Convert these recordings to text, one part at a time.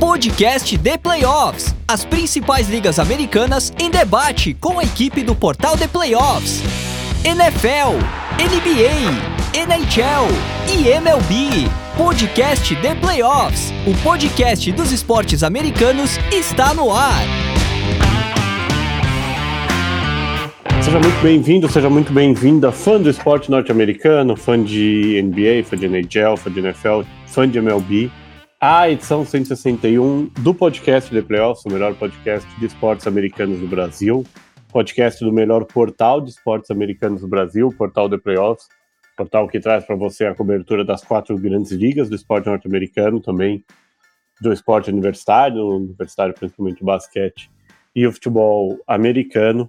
podcast The Playoffs. As principais ligas americanas em debate com a equipe do portal The Playoffs. NFL, NBA, NHL e MLB. Podcast The Playoffs. O podcast dos esportes americanos está no ar. Seja muito bem-vindo, seja muito bem-vinda, fã do esporte norte-americano, fã de NBA, fã de NHL, fã de NFL, fã de MLB a edição 161 do podcast The Playoffs, o melhor podcast de esportes americanos do Brasil, podcast do melhor portal de esportes americanos do Brasil, portal The Playoffs, portal que traz para você a cobertura das quatro grandes ligas do esporte norte-americano, também do esporte universitário, universitário principalmente o basquete e o futebol americano.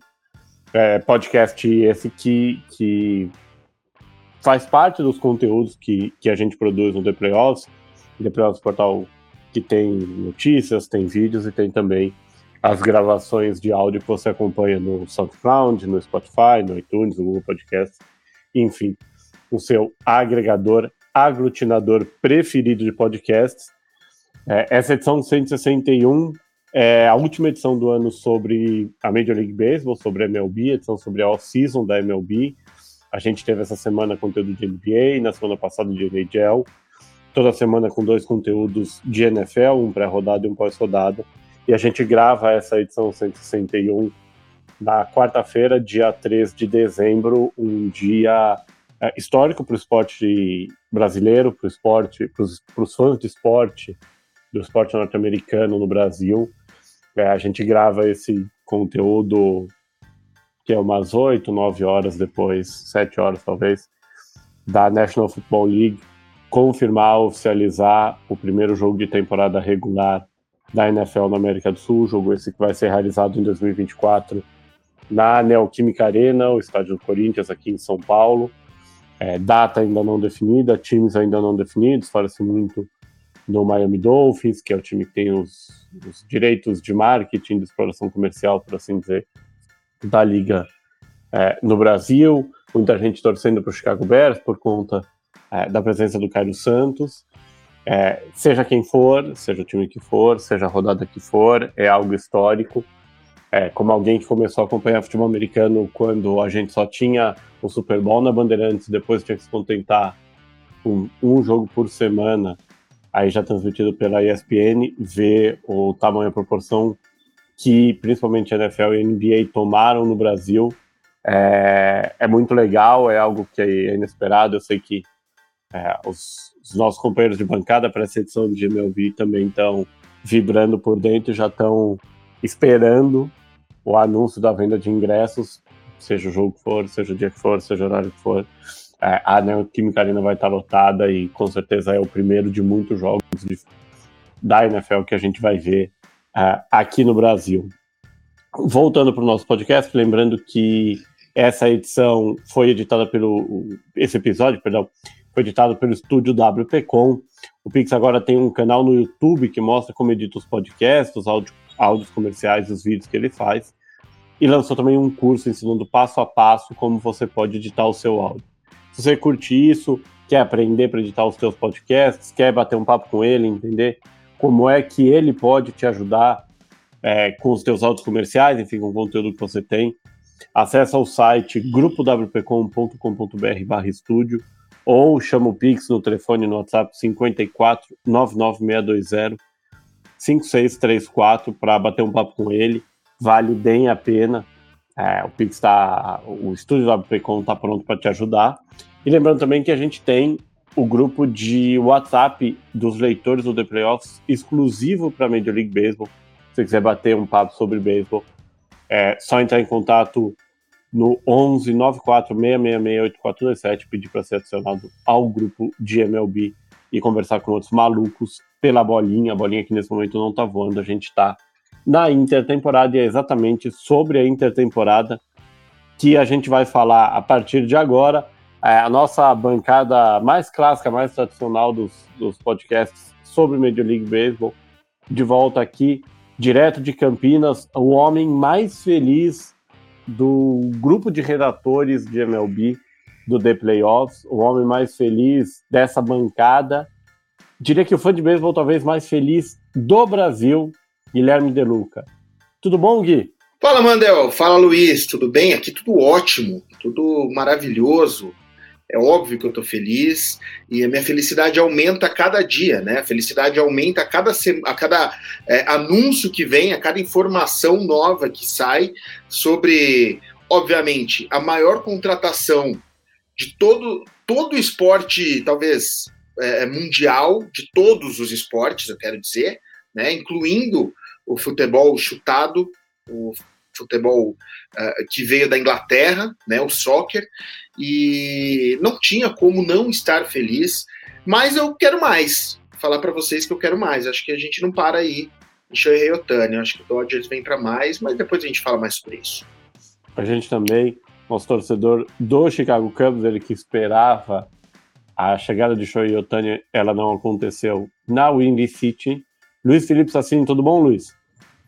É, podcast esse que, que faz parte dos conteúdos que, que a gente produz no The Playoffs, depois o portal que tem notícias, tem vídeos e tem também as gravações de áudio que você acompanha no SoundCloud, no Spotify, no iTunes, no Google Podcast, enfim, o seu agregador, aglutinador preferido de podcasts. É, essa edição 161 é a última edição do ano sobre a Major League Baseball, sobre a MLB, edição sobre a off-season da MLB. A gente teve essa semana conteúdo de NBA, na semana passada de NHL toda semana com dois conteúdos de NFL, um pré-rodada e um pós-rodada. E a gente grava essa edição 161 na quarta-feira, dia 3 de dezembro, um dia é, histórico para o esporte brasileiro, para esporte, para os fãs de esporte, do esporte norte-americano no Brasil. É, a gente grava esse conteúdo que é umas 8, 9 horas depois, 7 horas talvez, da National Football League, confirmar, oficializar o primeiro jogo de temporada regular da NFL na América do Sul, jogo esse que vai ser realizado em 2024 na Neoquímica Arena, o estádio do Corinthians aqui em São Paulo. É, data ainda não definida, times ainda não definidos, fala-se muito do Miami Dolphins, que é o time que tem os, os direitos de marketing, de exploração comercial, por assim dizer, da liga é, no Brasil. Muita gente torcendo para o Chicago Bears por conta é, da presença do Caio Santos. É, seja quem for, seja o time que for, seja a rodada que for, é algo histórico. É, como alguém que começou a acompanhar futebol americano quando a gente só tinha o Super Bowl na Bandeirantes, depois tinha que se contentar com um jogo por semana, aí já transmitido pela ESPN, ver o tamanho e proporção que principalmente a NFL e a NBA tomaram no Brasil é, é muito legal, é algo que é inesperado. Eu sei que é, os, os, nossos companheiros de bancada para essa edição de MLB também estão vibrando por dentro, já estão esperando o anúncio da venda de ingressos, seja o jogo que for, seja o dia que for, seja o horário que for. É, a Neoquímica Arena vai estar lotada e com certeza é o primeiro de muitos jogos de, da NFL que a gente vai ver é, aqui no Brasil. Voltando para o nosso podcast, lembrando que essa edição foi editada pelo. Esse episódio, perdão, foi editado pelo estúdio WPcom. O Pix agora tem um canal no YouTube que mostra como edita os podcasts, os áudio, áudios comerciais os vídeos que ele faz. E lançou também um curso ensinando passo a passo como você pode editar o seu áudio. Se você curte isso, quer aprender para editar os seus podcasts, quer bater um papo com ele, entender como é que ele pode te ajudar é, com os seus áudios comerciais, enfim, com o conteúdo que você tem, acessa o site grupowpcom.com.br barra estúdio ou chama o Pix no telefone no WhatsApp 54 99620 5634 para bater um papo com ele. Vale bem a pena. É, o Pix está. O estúdio da WPcom está pronto para te ajudar. E lembrando também que a gente tem o grupo de WhatsApp dos leitores do The Playoffs exclusivo para Major League Baseball. Se você quiser bater um papo sobre beisebol, é só entrar em contato no 11 94 666 pedir para ser adicionado ao grupo de MLB e conversar com outros malucos pela bolinha. A bolinha que nesse momento não está voando, a gente está na intertemporada e é exatamente sobre a intertemporada que a gente vai falar a partir de agora. É a nossa bancada mais clássica, mais tradicional dos, dos podcasts sobre Major League Baseball, de volta aqui, direto de Campinas, o homem mais feliz do grupo de redatores de MLB do The Playoffs, o homem mais feliz dessa bancada diria que o fã de beisebol talvez mais feliz do Brasil, Guilherme De Luca. Tudo bom, Gui? Fala, Mandel. Fala, Luiz. Tudo bem? Aqui tudo ótimo, tudo maravilhoso. É óbvio que eu estou feliz e a minha felicidade aumenta a cada dia, né? A felicidade aumenta a cada, a cada é, anúncio que vem, a cada informação nova que sai sobre, obviamente, a maior contratação de todo, todo esporte, talvez é, mundial, de todos os esportes, eu quero dizer, né? Incluindo o futebol chutado, o futebol uh, que veio da Inglaterra, né, o soccer, e não tinha como não estar feliz, mas eu quero mais. Falar para vocês que eu quero mais. Acho que a gente não para aí em Shohei Otani. Acho que o Dodgers vem para mais, mas depois a gente fala mais sobre isso. A gente também, nosso torcedor do Chicago Cubs, ele que esperava a chegada de Shohei Otani, ela não aconteceu na Windy City. Luiz Felipe Sassini, tudo bom, Luiz?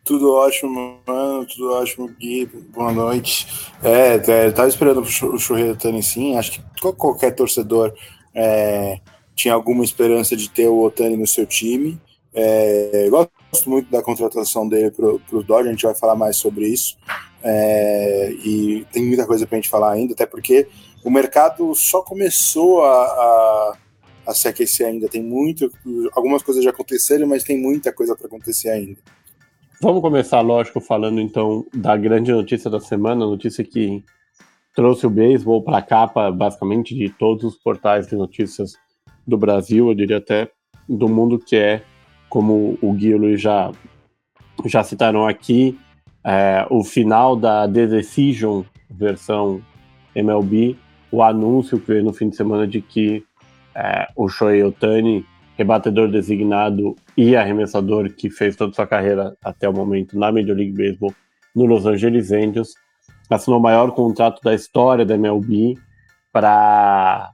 Tudo ótimo, mano. Tudo ótimo, Gui. Boa noite. É, é tava esperando o Churreiro sim. Acho que qualquer torcedor é, tinha alguma esperança de ter o Otani no seu time. É, gosto muito da contratação dele para os Dodgers, a gente vai falar mais sobre isso. É, e tem muita coisa para a gente falar ainda, até porque o mercado só começou a, a, a se aquecer ainda. Tem muito, algumas coisas já aconteceram, mas tem muita coisa para acontecer ainda. Vamos começar, lógico, falando então da grande notícia da semana, notícia que trouxe o beisebol para a capa, basicamente, de todos os portais de notícias do Brasil, eu diria até do mundo, que é, como o Gui e o Luiz já, já citaram aqui, é, o final da The Decision versão MLB, o anúncio que veio no fim de semana de que é, o Shohei Otani rebatedor designado e arremessador que fez toda sua carreira até o momento na Major League Baseball no Los Angeles Angels, assinou o maior contrato da história da MLB para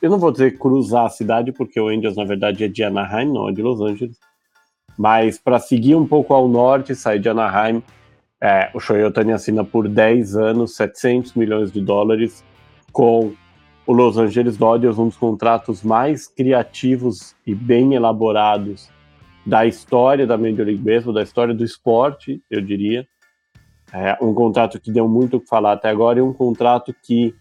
eu não vou dizer cruzar a cidade porque o Angels na verdade é de Anaheim, não é de Los Angeles, mas para seguir um pouco ao norte, sair de Anaheim, é, o Shohei Otani assina por 10 anos, 700 milhões de dólares com o Los Angeles Dodgers, um dos contratos mais criativos e bem elaborados da história da Major League Baseball, da história do esporte, eu diria. É um contrato que deu muito o que falar até agora e um contrato que,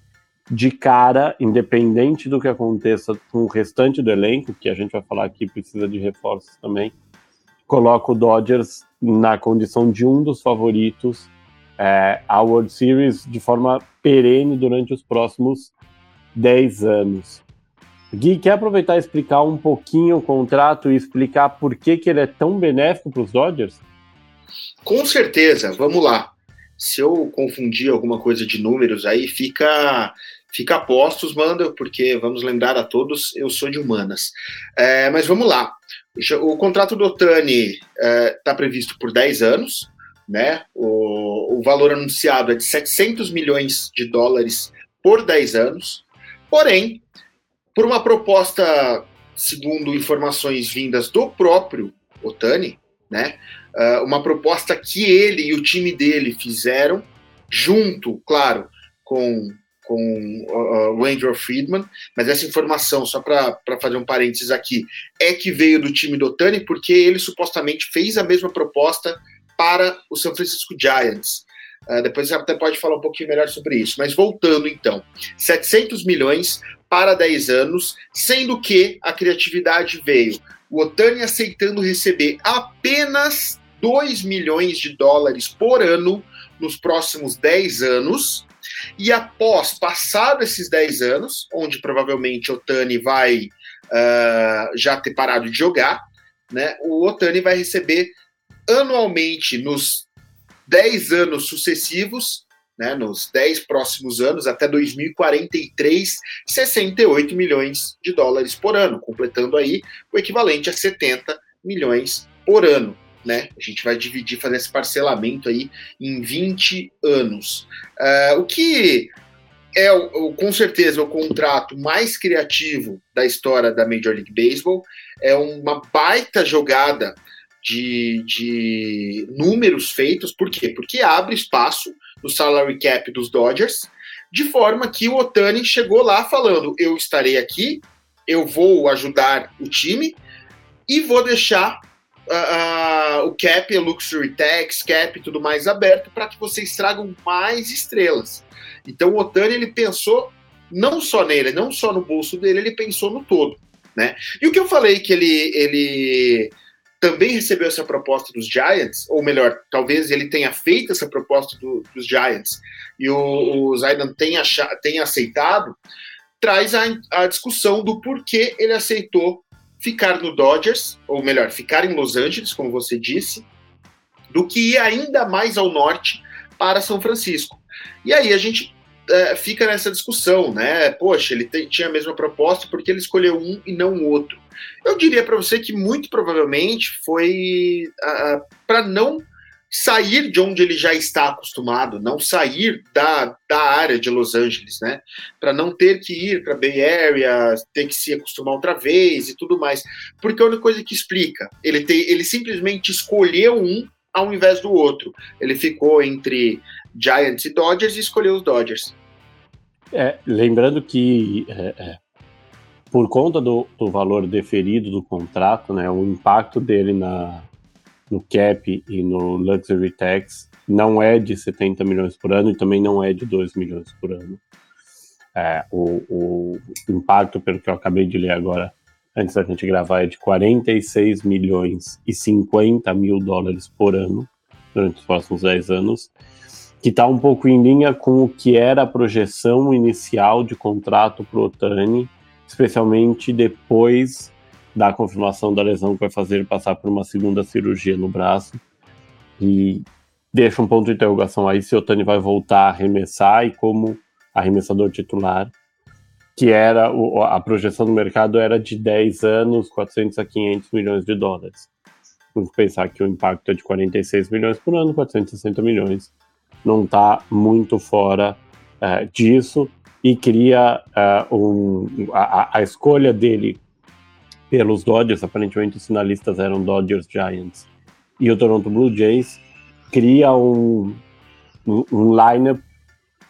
de cara, independente do que aconteça com o restante do elenco, que a gente vai falar aqui precisa de reforços também, coloca o Dodgers na condição de um dos favoritos é, à World Series de forma perene durante os próximos 10 anos. Gui, quer aproveitar e explicar um pouquinho o contrato e explicar por que, que ele é tão benéfico para os Dodgers? Com certeza, vamos lá. Se eu confundir alguma coisa de números aí, fica fica postos, manda, porque vamos lembrar a todos, eu sou de humanas. É, mas vamos lá. O contrato do Otani está é, tá previsto por 10 anos, né? O, o valor anunciado é de 700 milhões de dólares por 10 anos. Porém, por uma proposta, segundo informações vindas do próprio Otani, né, uh, uma proposta que ele e o time dele fizeram, junto, claro, com, com uh, o Andrew Friedman, mas essa informação, só para fazer um parênteses aqui, é que veio do time do Otani, porque ele supostamente fez a mesma proposta para o São Francisco Giants. Uh, depois você até pode falar um pouquinho melhor sobre isso. Mas voltando então, 700 milhões para 10 anos, sendo que a criatividade veio. O Otani aceitando receber apenas 2 milhões de dólares por ano nos próximos 10 anos. E após passado esses 10 anos, onde provavelmente o Otani vai uh, já ter parado de jogar, né, o Otani vai receber anualmente nos 10 anos sucessivos, né, nos 10 próximos anos, até 2043, 68 milhões de dólares por ano, completando aí o equivalente a 70 milhões por ano. Né? A gente vai dividir, fazer esse parcelamento aí em 20 anos. Uh, o que é, com certeza, o contrato mais criativo da história da Major League Baseball. É uma baita jogada de, de números feitos, por quê? Porque abre espaço no salary cap dos Dodgers, de forma que o Otani chegou lá falando: eu estarei aqui, eu vou ajudar o time, e vou deixar uh, uh, o cap, a luxury tax, cap, tudo mais aberto para que vocês tragam mais estrelas. Então o Otani ele pensou não só nele, não só no bolso dele, ele pensou no todo, né? E o que eu falei que ele ele também recebeu essa proposta dos Giants, ou melhor, talvez ele tenha feito essa proposta do, dos Giants e o, o Zaidan tenha, tenha aceitado, traz a, a discussão do porquê ele aceitou ficar no Dodgers, ou melhor, ficar em Los Angeles, como você disse, do que ir ainda mais ao norte para São Francisco. E aí a gente é, fica nessa discussão, né? Poxa, ele tinha a mesma proposta porque ele escolheu um e não o outro. Eu diria para você que muito provavelmente foi uh, para não sair de onde ele já está acostumado, não sair da, da área de Los Angeles, né? Para não ter que ir para Bay Area, ter que se acostumar outra vez e tudo mais. Porque a única coisa que explica, ele, tem, ele simplesmente escolheu um ao invés do outro. Ele ficou entre Giants e Dodgers e escolheu os Dodgers. É, lembrando que é, é, por conta do, do, valor deferido do contrato, né, o impacto dele na, no cap e no luxury tax não é de 70 milhões por ano e também não é de 2 milhões por ano. É, o, o, impacto, pelo que eu acabei de ler agora, antes da gente gravar, é de 46 milhões e 50 mil dólares por ano durante os próximos 10 anos, que está um pouco em linha com o que era a projeção inicial de contrato para o Otani, especialmente depois da confirmação da lesão que vai fazer passar por uma segunda cirurgia no braço. E deixa um ponto de interrogação aí se o Otani vai voltar a arremessar e como arremessador titular, que era o, a projeção do mercado era de 10 anos, 400 a 500 milhões de dólares. Vamos pensar que o impacto é de 46 milhões por ano, 460 milhões. Não está muito fora uh, disso e cria uh, um, a, a escolha dele pelos Dodgers, aparentemente os finalistas eram Dodgers Giants e o Toronto Blue Jays, cria um, um, um lineup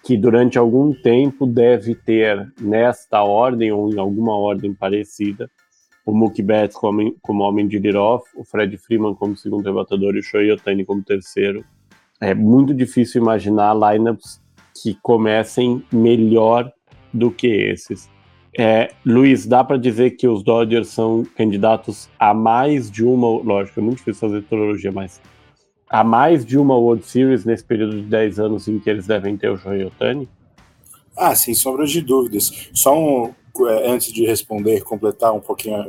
que durante algum tempo deve ter nesta ordem ou em alguma ordem parecida o Mookie Betts como, como homem de lead-off, o Fred Freeman como segundo rebatador e o Shohei Otani como terceiro. É muito difícil imaginar lineups que comecem melhor do que esses. É, Luiz, dá para dizer que os Dodgers são candidatos a mais de uma, lógico, é muito difícil fazer teologia, mas a mais de uma World Series nesse período de 10 anos em que eles devem ter o Shohei Otani? Ah, sem sombra de dúvidas. Só um, é, antes de responder, completar um pouquinho,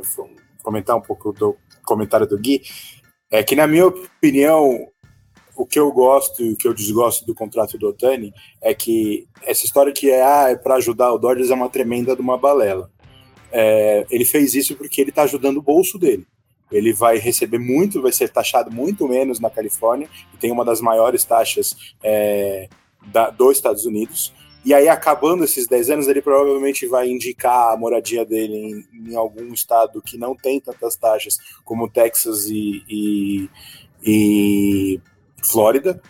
comentar um pouco do comentário do Gui, é que na minha opinião, o que eu gosto e o que eu desgosto do contrato do Otani é que essa história que é, ah, é para ajudar o Dodgers é uma tremenda de uma balela. É, ele fez isso porque ele está ajudando o bolso dele. Ele vai receber muito, vai ser taxado muito menos na Califórnia, que tem uma das maiores taxas é, da, dos Estados Unidos. E aí, acabando esses 10 anos, ele provavelmente vai indicar a moradia dele em, em algum estado que não tem tantas taxas, como Texas e, e, e Flórida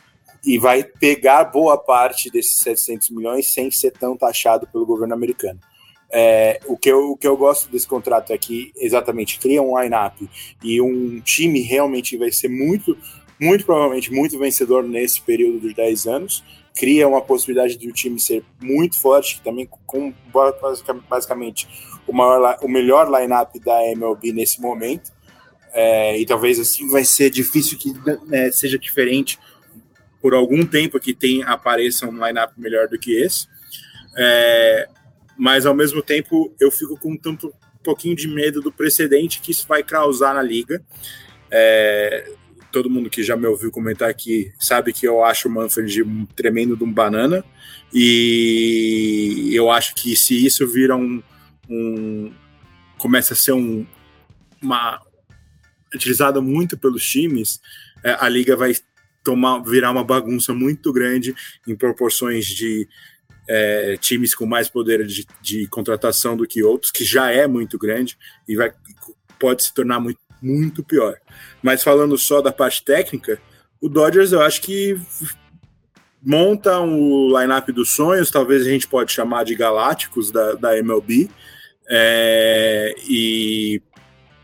e vai pegar boa parte desses 700 milhões sem ser tão taxado pelo governo americano. É, o, que eu, o que eu gosto desse contrato é que exatamente cria um line-up e um time realmente vai ser muito, muito provavelmente muito vencedor nesse período dos 10 anos. Cria uma possibilidade de o time ser muito forte, também com basicamente o, maior, o melhor line-up da MLB nesse momento. É, e talvez assim vai ser difícil que né, seja diferente por algum tempo que tem apareça um lineup melhor do que esse. É, mas ao mesmo tempo eu fico com tanto um pouquinho de medo do precedente que isso vai causar na liga. É, todo mundo que já me ouviu comentar aqui sabe que eu acho o Manfred um tremendo de um banana e eu acho que se isso vira um, um começa a ser um, uma, utilizada muito pelos times, é, a liga vai tomar, virar uma bagunça muito grande em proporções de é, times com mais poder de, de, contratação do que outros, que já é muito grande e vai, pode se tornar muito, muito pior. Mas falando só da parte técnica, o Dodgers eu acho que monta o um lineup dos sonhos, talvez a gente pode chamar de galácticos da, da MLB, é, e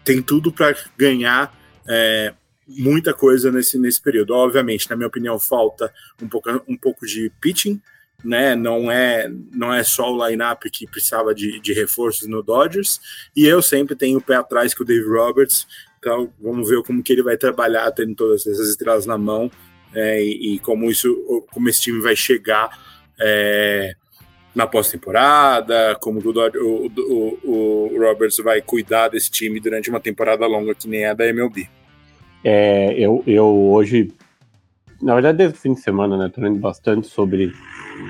tem tudo para ganhar é, muita coisa nesse, nesse período. Obviamente, na minha opinião, falta um pouco, um pouco de pitching, né? Não é, não é só o lineup que precisava de, de reforços no Dodgers. E eu sempre tenho o pé atrás com o Dave Roberts. Então, vamos ver como que ele vai trabalhar tendo todas essas estrelas na mão é, e, e, como isso, como esse time vai chegar é, na pós-temporada, como o, o, o, Roberts vai cuidar desse time durante uma temporada longa que nem a da MLB. É, eu, eu hoje, na verdade, desde o fim de semana, né, tô lendo bastante sobre,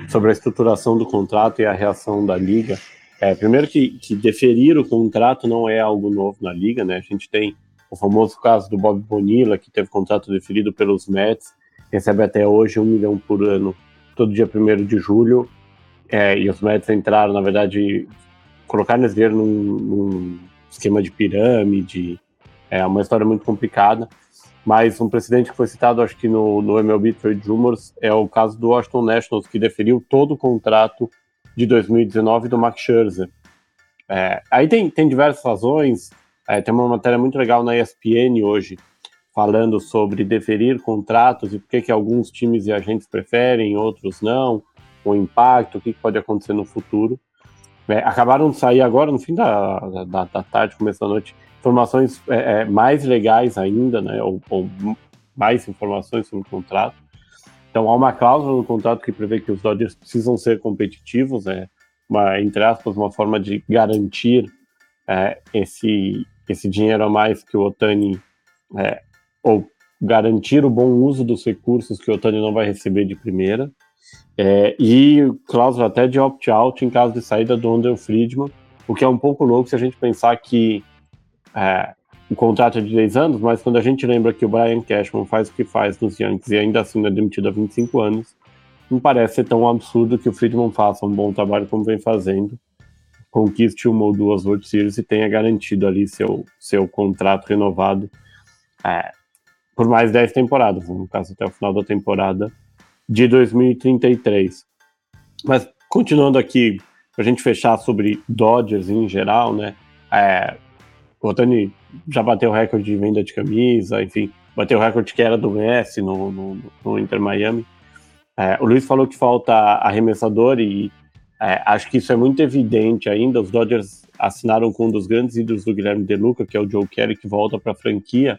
sobre a estruturação do contrato e a reação da liga. É, primeiro que, que deferir o contrato não é algo novo na liga, né? A gente tem o famoso caso do Bob Bonilla, que teve contrato deferido pelos Mets, recebe até hoje um milhão por ano, todo dia 1 de julho, é, e os Mets entraram, na verdade, colocaram esse dinheiro num, num esquema de pirâmide, é uma história muito complicada. Mas um precedente que foi citado, acho que no, no MLB Trade Rumors, é o caso do Washington Nationals, que deferiu todo o contrato de 2019 do Max Scherzer. É, aí tem, tem diversas razões, é, tem uma matéria muito legal na ESPN hoje, falando sobre deferir contratos e por que, alguns times e agentes preferem, outros não, o impacto, o que, pode acontecer no futuro. É, acabaram de sair agora, no fim da, da, da tarde, começo da noite, informações é, é, mais legais ainda, né, ou, ou, mais informações sobre o contrato. Então, há uma cláusula no contrato que prevê que os Dodgers precisam ser competitivos, é uma, entre aspas, uma forma de garantir é, esse, esse dinheiro a mais que o Otani, é, ou garantir o bom uso dos recursos que o Otani não vai receber de primeira, é, e cláusula até de opt-out em caso de saída do Under Friedman, o que é um pouco louco se a gente pensar que é, o contrato é de 10 anos, mas quando a gente lembra que o Brian Cashman faz o que faz nos Yankees e ainda assim é demitido há 25 anos, não parece ser tão absurdo que o Friedman faça um bom trabalho como vem fazendo, conquiste uma ou duas World Series e tenha garantido ali seu, seu contrato renovado é, por mais 10 temporadas, no caso até o final da temporada de 2033. Mas continuando aqui, para a gente fechar sobre Dodgers em geral, né? É, o Otani já bateu o recorde de venda de camisa, enfim, bateu o recorde que era do Messi no, no, no Inter Miami. É, o Luiz falou que falta arremessador e é, acho que isso é muito evidente ainda. Os Dodgers assinaram com um dos grandes ídolos do Guilherme De Luca, que é o Joe Kelly, que volta para a franquia,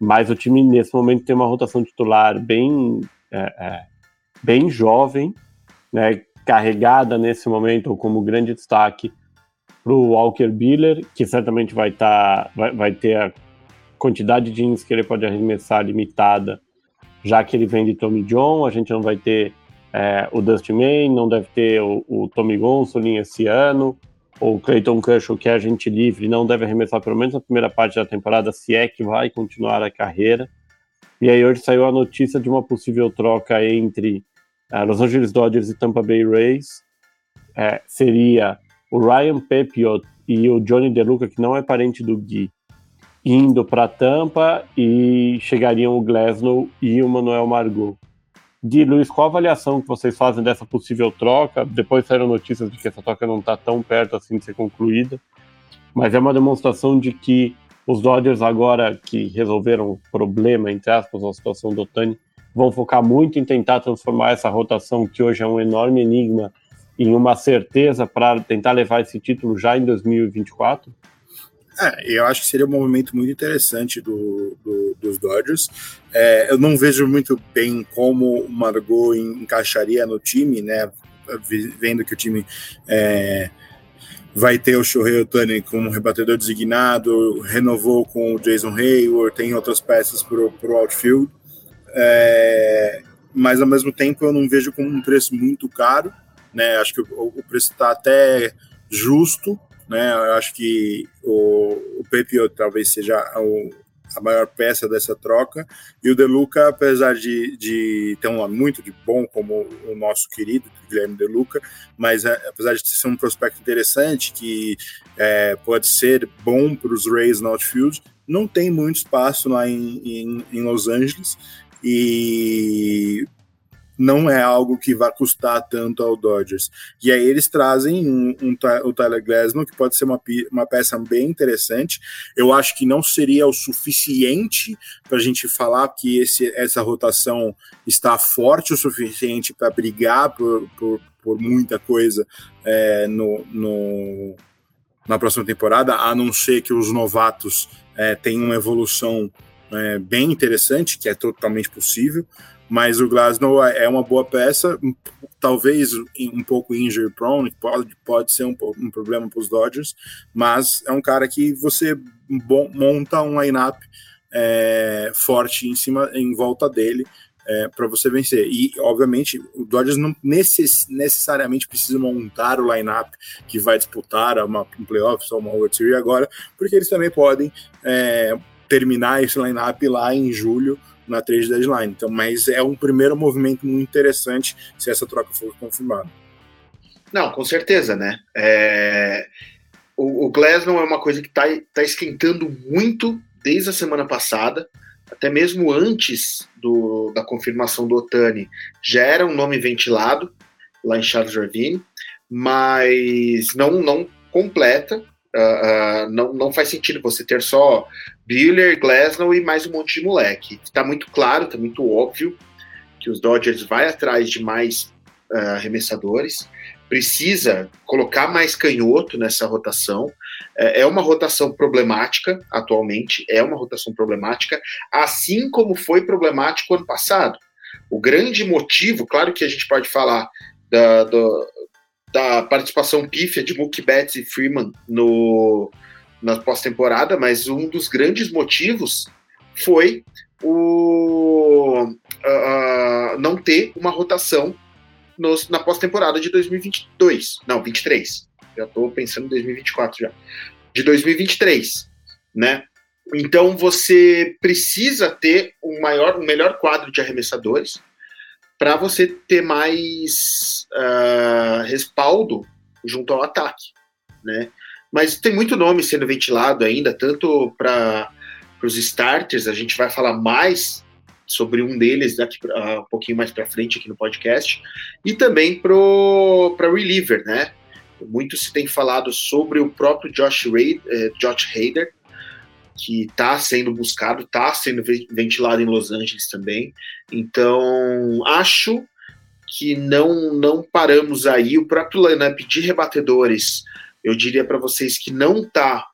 mas o time nesse momento tem uma rotação titular bem, é, é, bem jovem, né, carregada nesse momento como grande destaque para o Walker Biller, que certamente vai, tá, vai, vai ter a quantidade de innings que ele pode arremessar limitada, já que ele vem de Tommy John, a gente não vai ter é, o Dusty May, não deve ter o, o Tommy Gonsolin esse ano, o Clayton Kershaw, que é agente livre, não deve arremessar pelo menos na primeira parte da temporada, se é que vai continuar a carreira. E aí hoje saiu a notícia de uma possível troca entre uh, Los Angeles Dodgers e Tampa Bay Rays. É, seria o Ryan Pepiot e o Johnny DeLuca, que não é parente do Gui, indo para Tampa e chegariam o Glasnow e o Manuel Margot. Gui, Luiz, qual a avaliação que vocês fazem dessa possível troca? Depois saíram notícias de que essa troca não está tão perto assim de ser concluída, mas é uma demonstração de que os Dodgers agora que resolveram o problema, entre aspas, a situação do Otani, vão focar muito em tentar transformar essa rotação, que hoje é um enorme enigma, em uma certeza para tentar levar esse título já em 2024? É, eu acho que seria um movimento muito interessante do, do dos Dodgers. É, eu não vejo muito bem como o Margot encaixaria no time, né? Vendo que o time é, vai ter o Shohei Otani como rebatedor designado, renovou com o Jason Hayward, tem outras peças para o outfield. É, mas ao mesmo tempo eu não vejo como um preço muito caro né? Acho que o, o preço está até justo, né? Eu acho que o, o Pepe talvez seja o, a maior peça dessa troca. E o Deluca, apesar de, de ter um nome muito de bom, como o nosso querido Guilherme Deluca, mas é, apesar de ser um prospecto interessante, que é, pode ser bom para os Rays no outfield, não tem muito espaço lá em, em, em Los Angeles. E não é algo que vai custar tanto ao Dodgers. E aí eles trazem um, um, o Tyler Glasnow, que pode ser uma, uma peça bem interessante. Eu acho que não seria o suficiente para a gente falar que esse, essa rotação está forte o suficiente para brigar por, por, por, muita coisa é, no, no, na próxima temporada, a não ser que os novatos é, tenham uma evolução é, bem interessante, que é totalmente possível mas o Glasnow é uma boa peça, talvez um pouco injury prone, pode, pode ser um, um problema para os Dodgers, mas é um cara que você monta um lineup é, forte em cima, em volta dele, é, para você vencer. E, obviamente, o Dodgers não necess, necessariamente precisa montar o lineup que vai disputar uma, um playoffs ou uma World Series agora, porque eles também podem é, terminar esse lineup lá em julho na trade deadline. Então, mas é um primeiro movimento muito interessante se essa troca for confirmada. Não, com certeza, né? É... O, o Glasnow é uma coisa que está tá esquentando muito desde a semana passada, até mesmo antes do, da confirmação do Otani, já era um nome ventilado lá em Charles Ravine, mas não, não completa. Uh, não, não faz sentido você ter só Biller, Glasnow e mais um monte de moleque. Está muito claro, está muito óbvio que os Dodgers vai atrás de mais uh, arremessadores, precisa colocar mais canhoto nessa rotação. É, é uma rotação problemática atualmente, é uma rotação problemática, assim como foi problemático ano passado. O grande motivo, claro que a gente pode falar da, do, da participação pífia de Mookie Betts e Freeman no, na pós-temporada, mas um dos grandes motivos foi o uh, não ter uma rotação nos, na pós-temporada de 2022. Não, 23. Já estou pensando em 2024 já. De 2023, né? Então você precisa ter um maior, um melhor quadro de arremessadores para você ter mais uh, respaldo junto ao ataque, né? Mas tem muito nome sendo ventilado ainda, tanto para os starters, a gente vai falar mais sobre um deles daqui uh, um pouquinho mais para frente aqui no podcast, e também para reliever, né? Muito se tem falado sobre o próprio Josh, Ray, eh, Josh Hader, que está sendo buscado, está sendo ventilado em Los Angeles também. Então, acho que não não paramos aí. O próprio lineup de rebatedores, eu diria para vocês que não está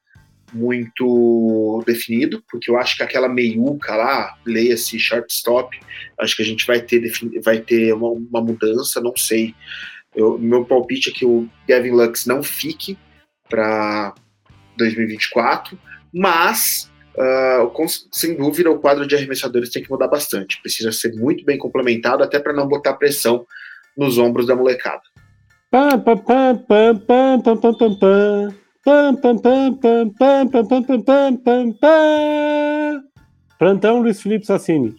muito definido, porque eu acho que aquela meiuca lá, leia-se shortstop, acho que a gente vai ter, vai ter uma, uma mudança, não sei. Eu, meu palpite é que o Gavin Lux não fique para 2024 mas uh, sem dúvida o quadro de arremessadores tem que mudar bastante. Precisa ser muito bem complementado, até para não botar pressão nos ombros da molecada. Plantão Luiz Felipe Sassini.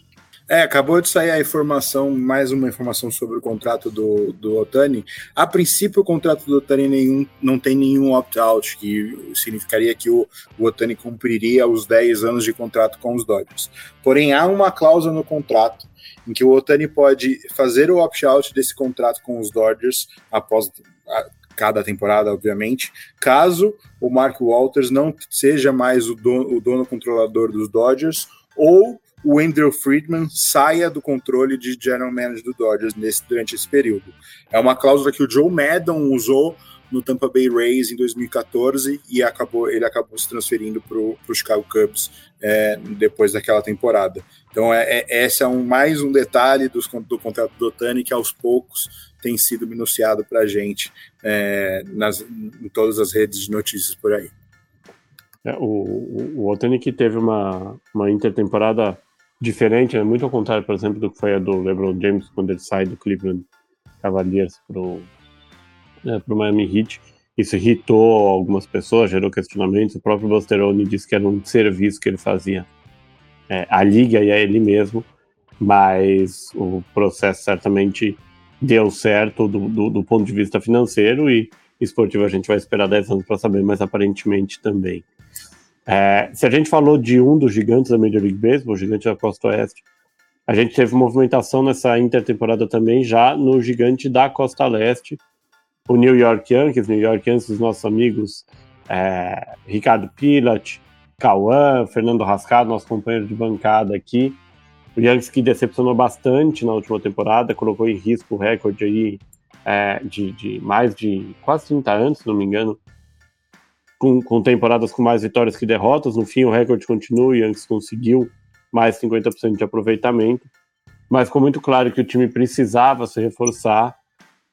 É, acabou de sair a informação, mais uma informação sobre o contrato do, do Otani. A princípio, o contrato do Otani nenhum, não tem nenhum opt-out, que significaria que o, o Otani cumpriria os 10 anos de contrato com os Dodgers. Porém, há uma cláusula no contrato em que o Otani pode fazer o opt-out desse contrato com os Dodgers após a, cada temporada, obviamente, caso o Mark Walters não seja mais o o dono controlador dos Dodgers ou o Andrew Friedman saia do controle de general manager do Dodgers nesse, durante esse período. É uma cláusula que o Joe Maddon usou no Tampa Bay Rays em 2014 e acabou, ele acabou se transferindo para o Chicago Cubs é, depois daquela temporada. Então, é, é, esse é um, mais um detalhe dos, do contrato do Otani que aos poucos tem sido minuciado para a gente é, nas, em todas as redes de notícias por aí. É, o, o, o Otani que teve uma, uma intertemporada diferente, né? muito ao contrário, por exemplo, do que foi a do LeBron James quando ele sai do Cleveland Cavaliers pro, né, pro Miami Heat. Isso irritou algumas pessoas, gerou questionamentos. O próprio Busteroni disse que era um serviço que ele fazia é, à liga e a ele mesmo, mas o processo certamente deu certo do, do, do ponto de vista financeiro e esportivo a gente vai esperar 10 anos para saber, mas aparentemente também. É, se a gente falou de um dos gigantes da Major League Baseball, o gigante da Costa Oeste, A gente teve movimentação nessa intertemporada também, já no gigante da Costa Leste, o New York Yankees, New York Yankees, os nossos amigos é, Ricardo Pilat, Cauã, Fernando Rascado, nosso companheiro de bancada aqui. O Yankees que decepcionou bastante na última temporada, colocou em risco o recorde aí é, de, de, mais de quase 30 anos, se não me engano, com, com, temporadas com mais vitórias que derrotas. No fim, o recorde continua, o Yankees conseguiu mais 50% de aproveitamento, mas ficou muito claro que o time precisava se reforçar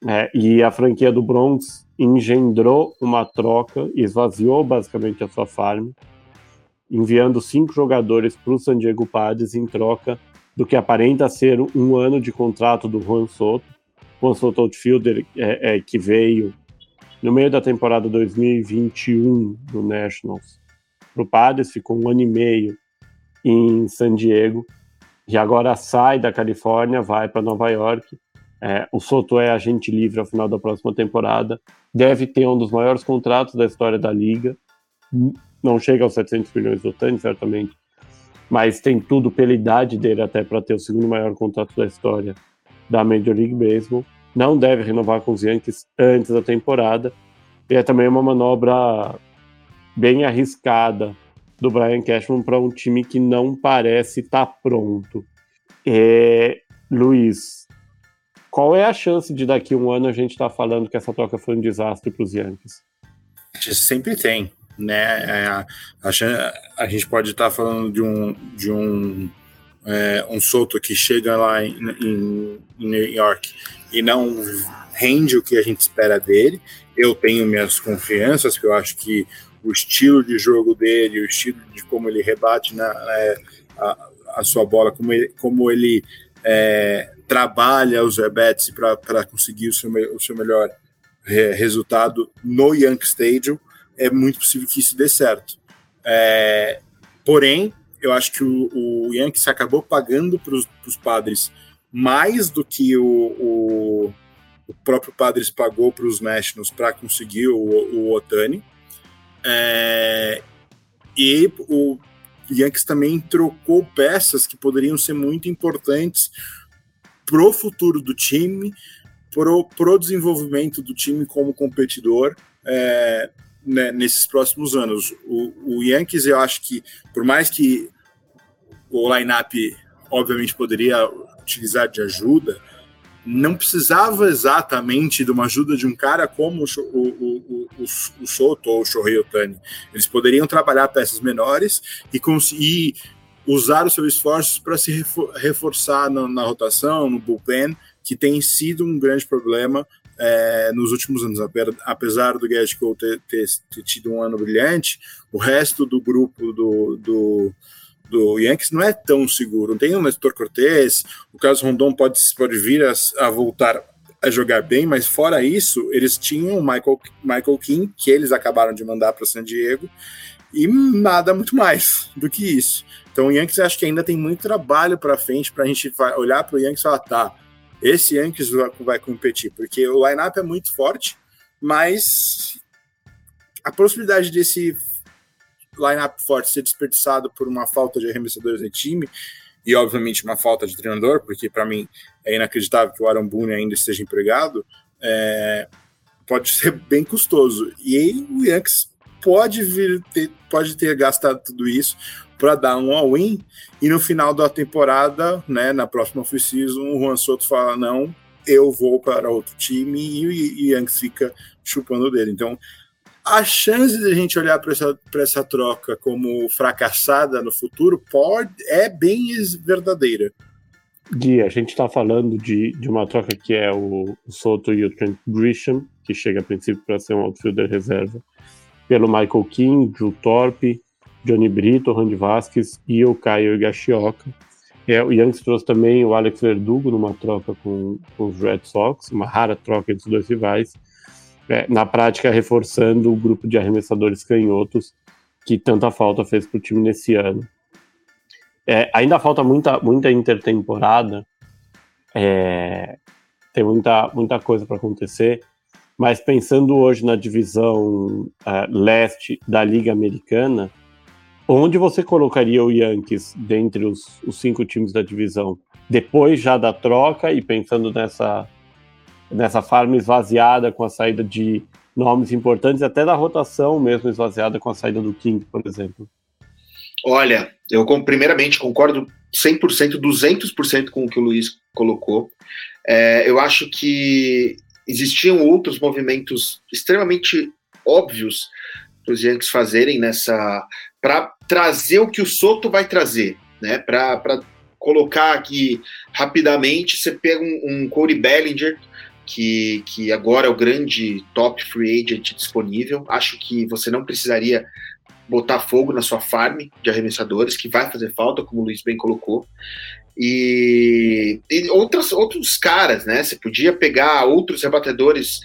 é, e a franquia do Bronx engendrou uma troca, esvaziou basicamente a sua farm, enviando cinco jogadores para o San Diego Padres em troca do que aparenta ser um ano de contrato do Juan Soto. Juan Soto outfielder é, é, que veio no meio da temporada 2021 do Nationals para o Padres, ficou um ano e meio em San Diego e agora sai da Califórnia, vai para Nova York. É, o Soto é agente livre ao final da próxima temporada, deve ter um dos maiores contratos da história da liga, não chega aos 700 milhões do Otani, certamente, mas tem tudo pela idade dele até para ter o segundo maior contrato da história da Major League Baseball. Não deve renovar com os Yankees antes da temporada. E é também uma manobra bem arriscada do Brian Cashman para um time que não parece estar tá pronto. É, Luiz, qual é a chance de daqui a um ano a gente estar tá falando que essa troca foi um desastre para os Yankees? Sempre tem né? É, a, a, a gente pode estar tá falando de um, de um, é, um solto que chega lá em, em, em, New York e não rende o que a gente espera dele. Eu tenho minhas confianças, que eu acho que o estilo de jogo dele, o estilo de como ele rebate na, é, a, a, sua bola, como ele, como ele é, trabalha os rebetes para conseguir o seu, o seu melhor resultado no Yankee Stadium é muito possível que isso dê certo. É, porém, eu acho que o, o Yankees acabou pagando para os padres mais do que o, o, o próprio Padres pagou para os Nationals para conseguir o, o Otani. É, e o Yankees também trocou peças que poderiam ser muito importantes pro futuro do time, pro, pro desenvolvimento do time como competidor. É, né, nesses próximos anos. O, o, Yankees, eu acho que, por mais que o line-up, obviamente, poderia utilizar de ajuda, não precisava exatamente de uma ajuda de um cara como o, o, o, o Soto ou o Shohei Otani. Eles poderiam trabalhar peças menores e conseguir usar os seus esforços para se reforçar na, na rotação, no bullpen, que tem sido um grande problema é, nos últimos anos. Apesar do Gerrit Cole ter, ter, ter, tido um ano brilhante, o resto do grupo do, do, do Yankees não é tão seguro. Tem o Nestor Cortez, o Carlos Rondon pode, pode vir a, a voltar a jogar bem, mas fora isso, eles tinham o Michael, Michael King, que eles acabaram de mandar para San Diego, e nada muito mais do que isso. Então o Yankees acho que ainda tem muito trabalho para frente para a gente olhar para o Yankees e falar, tá, esse Yankees vai competir, porque o lineup é muito forte, mas a possibilidade desse lineup forte ser desperdiçado por uma falta de arremessadores em time e obviamente uma falta de treinador, porque para mim é inacreditável que o Aaron Boone ainda esteja empregado, é, pode ser bem custoso. E o Yankees pode vir ter, pode ter gastado tudo isso para dar um all-in e no final da temporada, né, na próxima off-season, o Juan Soto fala não, eu vou para outro time e o Yankees fica chupando dele. Então, a chance de a gente olhar para essa, essa troca como fracassada no futuro pode é bem verdadeira. Gui, a gente está falando de, de uma troca que é o, o Soto e o Trent Grisham, que chega a princípio para ser um outfielder reserva, pelo Michael King, Drew Thorpe, Johnny Brito, Randy Vasquez e o Caio Higashioka. É, o Yankees trouxe também o Alex Verdugo numa troca com, com os Red Sox, uma rara troca entre os dois rivais, é, na prática reforçando o grupo de arremessadores canhotos que tanta falta fez para o time nesse ano. É, ainda falta muita, muita intertemporada, é, tem muita, muita coisa para acontecer, mas pensando hoje na divisão uh, leste da Liga Americana, onde você colocaria o Yankees dentre os, os cinco times da divisão? Depois já da troca e pensando nessa, nessa farm esvaziada com a saída de nomes importantes, até da rotação mesmo esvaziada com a saída do King, por exemplo. Olha, eu primeiramente concordo 100%, 200% com o que o Luiz colocou. É, eu acho que existiam outros movimentos extremamente óbvios para os Yankees fazerem nessa. para trazer o que o Soto vai trazer, né? Para colocar aqui rapidamente, você pega um, um Corey Bellinger, que, que agora é o grande top free agent disponível. Acho que você não precisaria botar fogo na sua farm de arremessadores, que vai fazer falta, como o Luiz bem colocou. E, e outras, outros caras, né? Você podia pegar outros rebatedores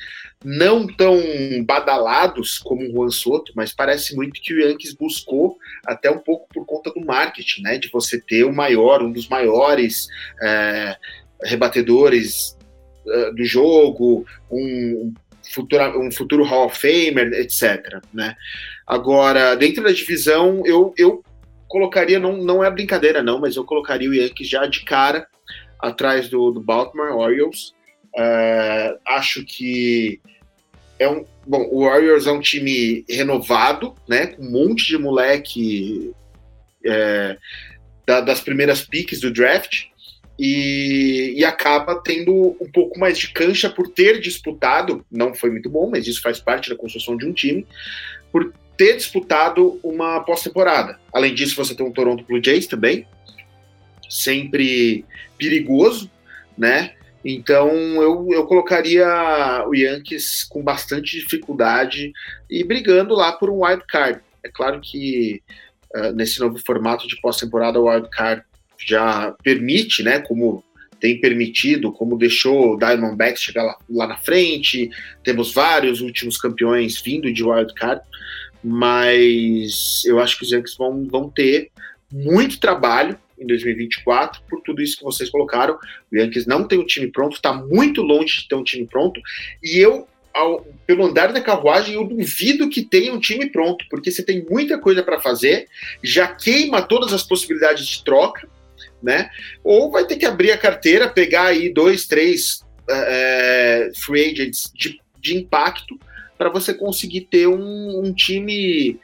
não tão badalados como o Juan Soto, mas parece muito que o Yankees buscou até um pouco por conta do marketing, né? De você ter o maior, um dos maiores é, rebatedores uh, do jogo, um, futura, um futuro Hall of Famer, etc. Né? Agora, dentro da divisão, eu, eu colocaria, não, não é brincadeira não, mas eu colocaria o Yankees já de cara atrás do, do Baltimore Orioles. Uh, acho que é um bom. O Warriors é um time renovado, né? Com um monte de moleque é, da, das primeiras piques do draft e, e, acaba tendo um pouco mais de cancha por ter disputado, não foi muito bom, mas isso faz parte da construção de um time, por ter disputado uma pós-temporada. Além disso, você tem um Toronto Blue Jays também, sempre perigoso, né? Então eu, eu colocaria o Yankees com bastante dificuldade e brigando lá por um wild card. É claro que uh, nesse novo formato de pós-temporada o wild card já permite, né, como tem permitido, como deixou o Diamondbacks chegar lá, lá na frente, temos vários últimos campeões vindo de wild card, mas eu acho que os Yankees vão, vão ter muito trabalho em 2024 por tudo isso que vocês colocaram. O Yankees não tem um time pronto, está muito longe de ter um time pronto, e eu ao, pelo andar da carruagem, eu duvido que tenha um time pronto, porque você tem muita coisa para fazer, já queima todas as possibilidades de troca, né? Ou vai ter que abrir a carteira, pegar aí dois, três é, free agents de, de impacto para você conseguir ter um, um, time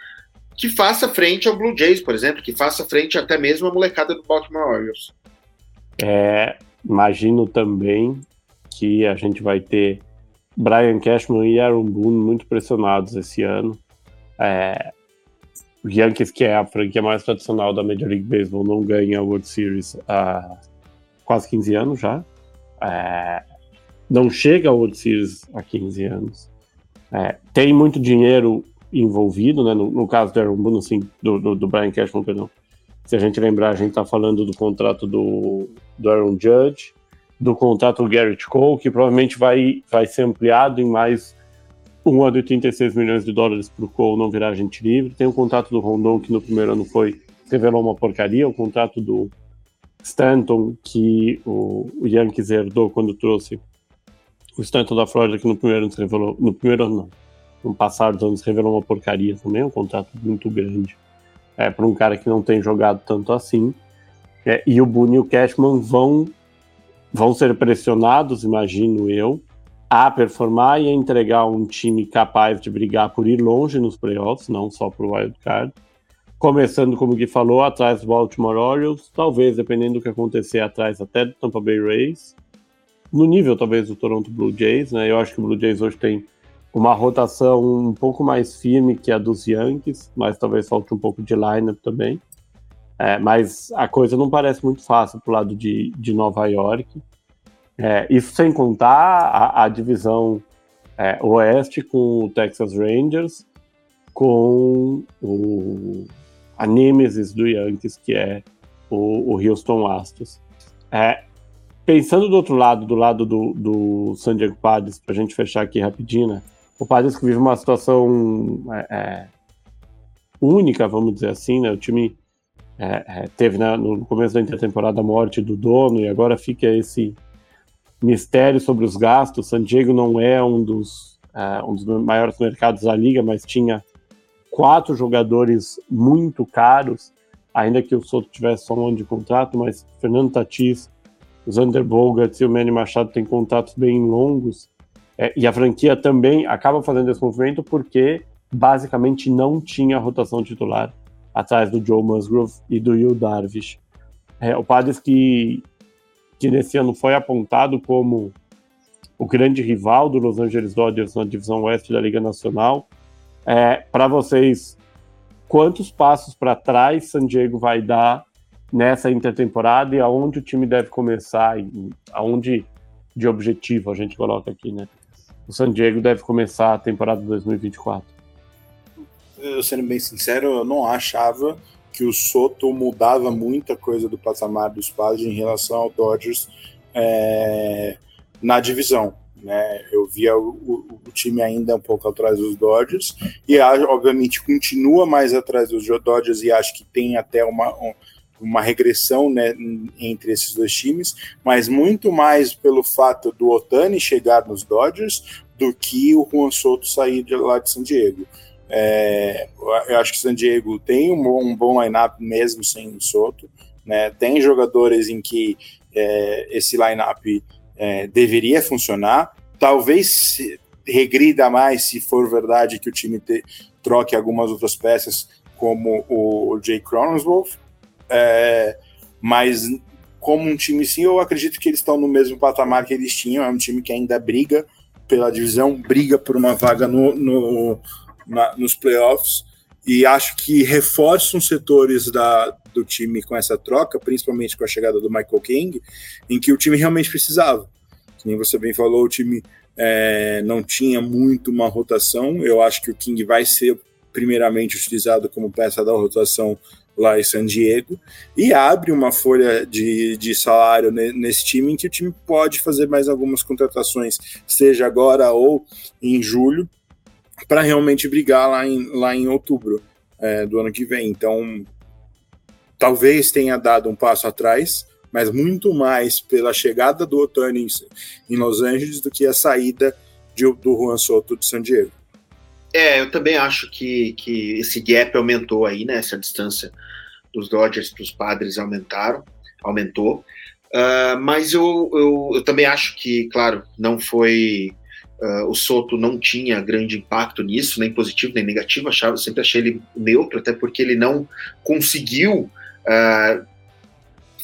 que faça frente ao Blue Jays, por exemplo, que faça frente até mesmo à molecada do Baltimore Orioles. É, imagino também que a gente vai ter Brian Cashman e Aaron Boone muito pressionados esse ano. É, o Yankees, que é a franquia mais tradicional da Major League Baseball, não ganha a World Series há quase 15 anos já. É, não chega a World Series há 15 anos. É, tem muito dinheiro envolvido, né? No, no caso do Aaron Boone, assim, do, do, do, Brian Cashman, perdão. Se a gente lembrar, a gente está falando do contrato do, do Aaron Judge, do contrato do Garrett Cole, que provavelmente vai, vai ser ampliado em mais um ano e 36 milhões de dólares para o Cole não virar agente livre. Tem o contrato do Rondon, que no primeiro ano foi revelou uma porcaria. O contrato do Stanton, que o, o Yankees herdou quando trouxe o Stanton da Flórida, que no primeiro ano se revelou. No primeiro ano, não. No passado anos revelou uma porcaria também. Um contrato muito grande é, para um cara que não tem jogado tanto assim. É, e o Boone e o Cashman vão, vão ser pressionados, imagino eu, a performar e a entregar um time capaz de brigar por ir longe nos playoffs, não só para o wild card. Começando, como o Gui falou, atrás do Baltimore Orioles, talvez, dependendo do que acontecer, atrás até do Tampa Bay Rays. No nível, talvez, do Toronto Blue Jays, né? Eu acho que o Blue Jays hoje tem uma rotação um pouco mais firme que a dos Yankees, mas talvez falte um pouco de lineup também. É, mas a coisa não parece muito fácil pro lado de, de Nova York. É, isso sem contar a, a divisão é, oeste com o Texas Rangers, com o, a Nemesis do Yankees, que é o, o Houston Astros. É, pensando do outro lado, do lado do, do San Diego Padres, a gente fechar aqui rapidinho, né? o Padres que vive uma situação é, é, única, vamos dizer assim, né? O time é, é, teve né, no começo da intertemporada a morte do dono e agora fica esse mistério sobre os gastos. San Diego não é um dos, uh, um dos maiores mercados da liga, mas tinha quatro jogadores muito caros, ainda que o Soto tivesse só um ano de contrato, mas Fernando Tatis, Zander Bogarts e o Manny Machado têm contratos bem longos, é, e a franquia também acaba fazendo esse movimento porque basicamente não tinha rotação titular atrás do Joe Musgrove e do Will Darvish. É, o Padres que, que nesse ano foi apontado como o grande rival do Los Angeles Dodgers na divisão oeste da Liga Nacional. É, Para vocês, quantos passos para trás San Diego vai dar nessa intertemporada e aonde o time deve começar, e aonde de objetivo a gente coloca aqui, né? O San Diego deve começar a temporada 2024. Eu sendo bem sincero, eu não achava que o Soto mudava muita coisa do patamar dos Padres em relação ao Dodgers é, na divisão. Né? Eu via o, o, o, time ainda um pouco atrás dos Dodgers e obviamente continua mais atrás dos Dodgers e acho que tem até uma, uma regressão né, entre esses dois times, mas muito mais pelo fato do Otani chegar nos Dodgers do que o Juan Soto sair de lá de San Diego. É, eu acho que San Diego tem um bom, um bom line-up mesmo sem o Soto. Né? Tem jogadores em que é, esse line-up é, deveria funcionar. Talvez regrida mais se for verdade que o time te, troque algumas outras peças, como o Jay Cronenswolf. É, mas como um time sim, eu acredito que eles estão no mesmo patamar que eles tinham. É um time que ainda briga pela divisão, briga por uma vaga no, no na, nos playoffs. E acho que reforçam setores da, do time com essa troca, principalmente com a chegada do Michael King, em que o time realmente precisava. Como você bem falou, o time é, não tinha muito uma rotação. Eu acho que o King vai ser primeiramente utilizado como peça da rotação lá em San Diego e abre uma folha de, de salário nesse time em que o time pode fazer mais algumas contratações, seja agora ou em julho, para realmente brigar lá em, lá em outubro é, do ano que vem. Então, talvez tenha dado um passo atrás, mas muito mais pela chegada do Otani em Los Angeles do que a saída de, do Juan Soto de San Diego. É, eu também acho que, que esse gap aumentou aí, né? Essa distância dos Dodgers para os Padres aumentaram, aumentou. Uh, mas eu, eu, eu, também acho que, claro, não foi Uh, o Soto não tinha grande impacto nisso, nem positivo nem negativo, achava, sempre achei ele neutro, até porque ele não conseguiu uh,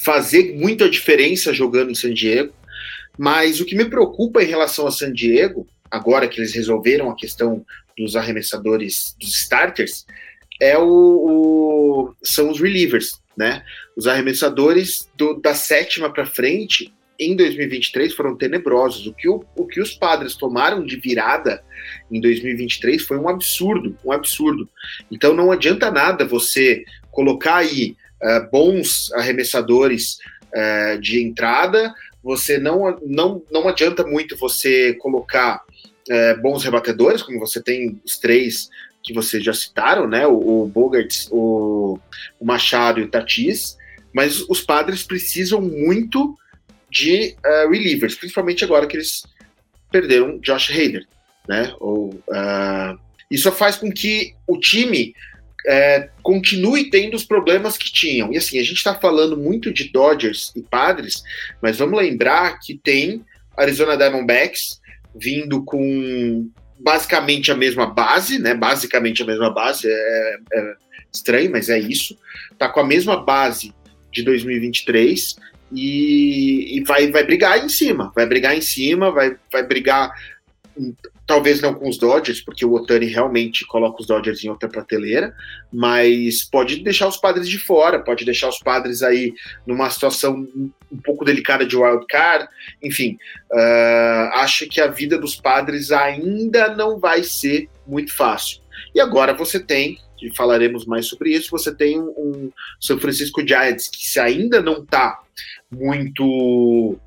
fazer muita diferença jogando em San Diego. Mas o que me preocupa em relação a San Diego, agora que eles resolveram a questão dos arremessadores, dos starters, é o, o são os relievers, né? Os arremessadores do, da sétima para frente em 2023 foram tenebrosos. O que, o, o que os padres tomaram de virada em 2023 foi um absurdo, um absurdo. Então não adianta nada você colocar aí uh, bons arremessadores uh, de entrada, você não, não, não adianta muito você colocar uh, bons rebatedores, como você tem os três que vocês já citaram, né? O, o Bogarts, o, o Machado e o Tatis, mas os padres precisam muito de uh, relievers, principalmente agora que eles perderam Josh Hader, né? Ou, uh, isso faz com que o time uh, continue tendo os problemas que tinham. E assim, a gente está falando muito de Dodgers e Padres, mas vamos lembrar que tem Arizona Diamondbacks vindo com basicamente a mesma base, né? Basicamente a mesma base, é, é estranho, mas é isso. Tá com a mesma base de 2023 e, e, vai, vai brigar em cima, vai brigar em cima, vai, vai brigar talvez não com os Dodgers, porque o Otani realmente coloca os Dodgers em outra prateleira, mas pode deixar os padres de fora, pode deixar os padres aí numa situação um pouco delicada de wild card, enfim, uh, acho que a vida dos padres ainda não vai ser muito fácil. E agora você tem, e falaremos mais sobre isso, você tem um, um São Francisco Giants que se ainda não está muito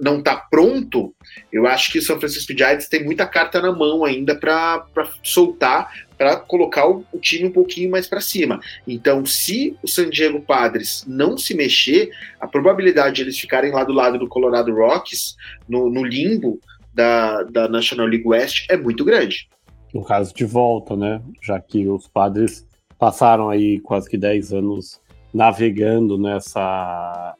não está pronto, eu acho que o São Francisco Giants tem muita carta na mão ainda para soltar, para colocar o, o, time um pouquinho mais para cima. Então, se o San Diego Padres não se mexer, a probabilidade de eles ficarem lá do lado do Colorado Rockies, no, no limbo da, da National League West, é muito grande. no caso de volta, né? Já que os padres passaram aí quase que 10 anos navegando nessa,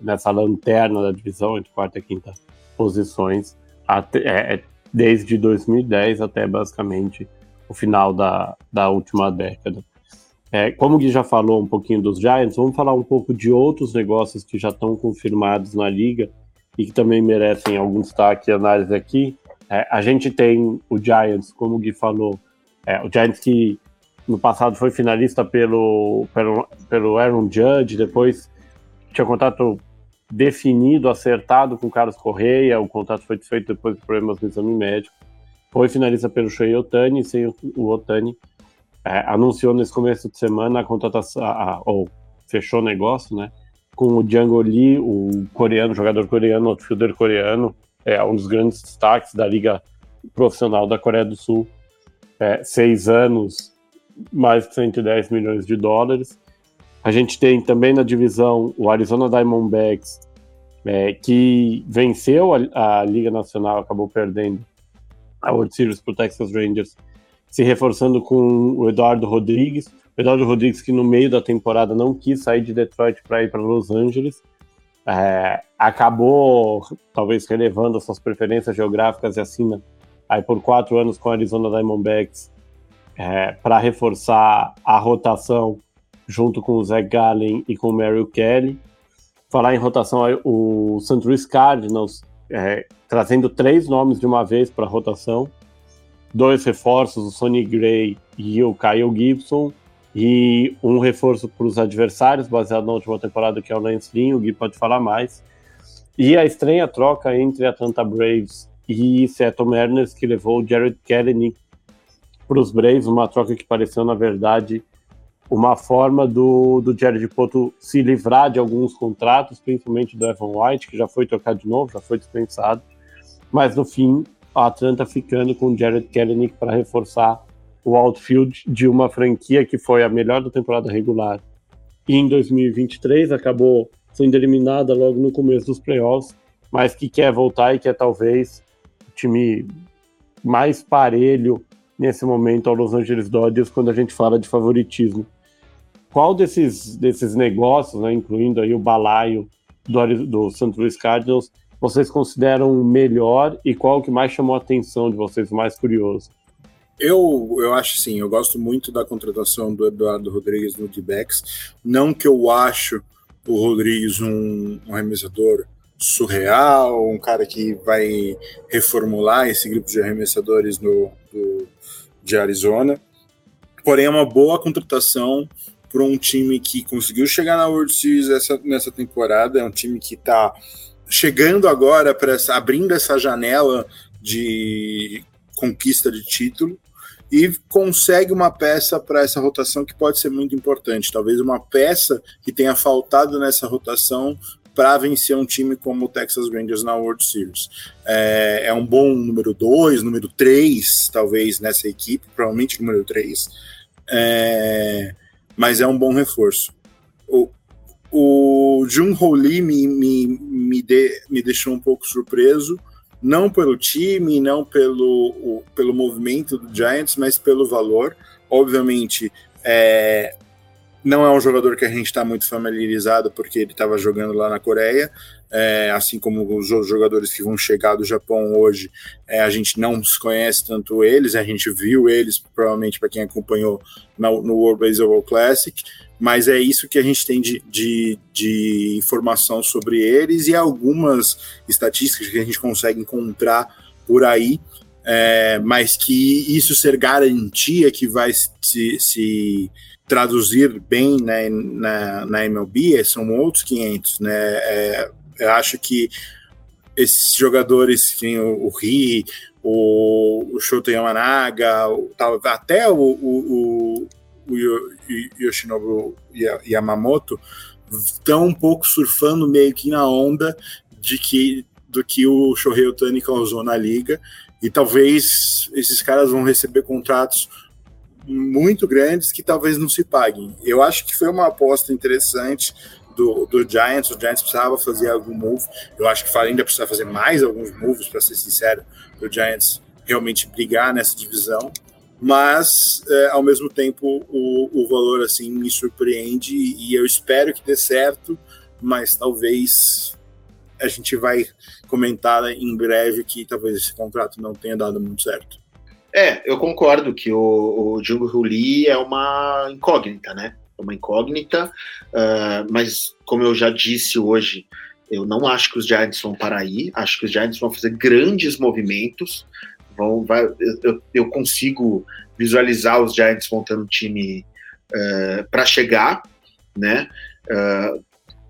nessa lanterna da divisão entre quarta e quinta posições até, é, é desde 2010 até basicamente o final da, da última década. É, como o Gui já falou um pouquinho dos Giants, vamos falar um pouco de outros negócios que já estão confirmados na liga e que também merecem algum destaque e análise aqui. É, a gente tem o Giants, como o Gui falou, é, o Giants que no passado foi finalista pelo, pelo, pelo Aaron Judge, depois tinha contrato definido, acertado com o Carlos Correia, o contrato foi feito depois de problemas no exame médico, foi finalista pelo Shohei Otani, sem o, o Otani, é, anunciou nesse começo de semana a contratação, ou fechou negócio, né, com o Django Lee, o coreano, jogador coreano, outfielder coreano, é um dos grandes destaques da liga profissional da Coreia do Sul, é, seis anos, mais de 110 milhões de dólares. A gente tem também na divisão o Arizona Diamondbacks, é, que venceu a, a, Liga Nacional, acabou perdendo a World Series para o Texas Rangers, se reforçando com o Eduardo Rodrigues. O Eduardo Rodrigues, que no meio da temporada não quis sair de Detroit para ir para Los Angeles, é, acabou talvez relevando as suas preferências geográficas e assina aí por quatro anos com a Arizona Diamondbacks é, para reforçar a rotação junto com o Zach Gallen e com o Merrill Kelly. Falar em rotação, o St. Louis Cardinals é, trazendo três nomes de uma vez para a rotação, dois reforços, o Sonny Gray e o Kyle Gibson, e um reforço para os adversários, baseado na última temporada, que é o Lance Lynn, o Gui pode falar mais. E a estranha troca entre Atlanta Braves e Seattle Mariners, que levou o Jared Kelly para os Braves, uma troca que pareceu, na verdade, uma forma do, do Jared Poto se livrar de alguns contratos, principalmente do Evan White, que já foi trocado de novo, já foi dispensado, mas no fim, a Atlanta ficando com o Jared Kelenic para reforçar o outfield de uma franquia que foi a melhor da temporada regular e em 2023 acabou sendo eliminada logo no começo dos playoffs, mas que quer voltar e que é talvez o time mais parelho nesse momento ao Los Angeles Dodgers quando a gente fala de favoritismo. Qual desses, desses negócios, né, incluindo aí o balaio do, do St. Louis Cardinals, vocês consideram melhor e qual que mais chamou a atenção de vocês, mais curioso? Eu, eu acho assim, eu gosto muito da contratação do Eduardo Rodrigues no D-backs. Não que eu acho o Rodrigues um, um arremessador surreal, um cara que vai reformular esse grupo de arremessadores no, do, de Arizona. Porém, é uma boa contratação para um time que conseguiu chegar na World Series essa, nessa temporada. É um time que está chegando agora para abrindo essa janela de conquista de título e consegue uma peça para essa rotação que pode ser muito importante. Talvez uma peça que tenha faltado nessa rotação para vencer um time como o Texas Rangers na World Series. É, é um bom número 2, número 3, talvez, nessa equipe, provavelmente número 3, é, mas é um bom reforço. O, o Jun Ho Lee me, me, me, de, me deixou um pouco surpreso, não pelo time, não pelo, o, pelo movimento do Giants, mas pelo valor. Obviamente, é, não é um jogador que a gente está muito familiarizado porque ele estava jogando lá na Coreia, é, assim como os outros jogadores que vão chegar do Japão hoje, é, a gente não conhece tanto eles, a gente viu eles provavelmente para quem acompanhou no, no World Baseball Classic, mas é isso que a gente tem de, de, de informação sobre eles e algumas estatísticas que a gente consegue encontrar por aí, é, mas que isso ser garantia que vai se, se traduzir bem né, na, na MLB são outros 500, né? É, eu acho que esses jogadores, que o, o Ri, o, o Shoto Yamanaga, o, até o, o, o, Yoshinobu Yamamoto estão um pouco surfando meio que na onda de que do que o Shohei Otani causou na liga e talvez esses caras vão receber contratos muito grandes que talvez não se paguem. Eu acho que foi uma aposta interessante do, do Giants. O Giants precisava fazer algum move. Eu acho que ainda precisa fazer mais alguns moves, para ser sincero, para o Giants realmente brigar nessa divisão. mas é, ao mesmo tempo o, o valor assim me surpreende e eu espero que dê certo, mas talvez a gente vai comentar em breve que talvez esse contrato não tenha dado muito certo. É, eu concordo que o, o Jung Lee é uma incógnita, né? Uma incógnita, uh, mas como eu já disse hoje, eu não acho que os Giants vão parar aí. Acho que os Giants vão fazer grandes movimentos. Vão, vai, eu, eu consigo visualizar os Giants montando time uh, para chegar, né? Uh,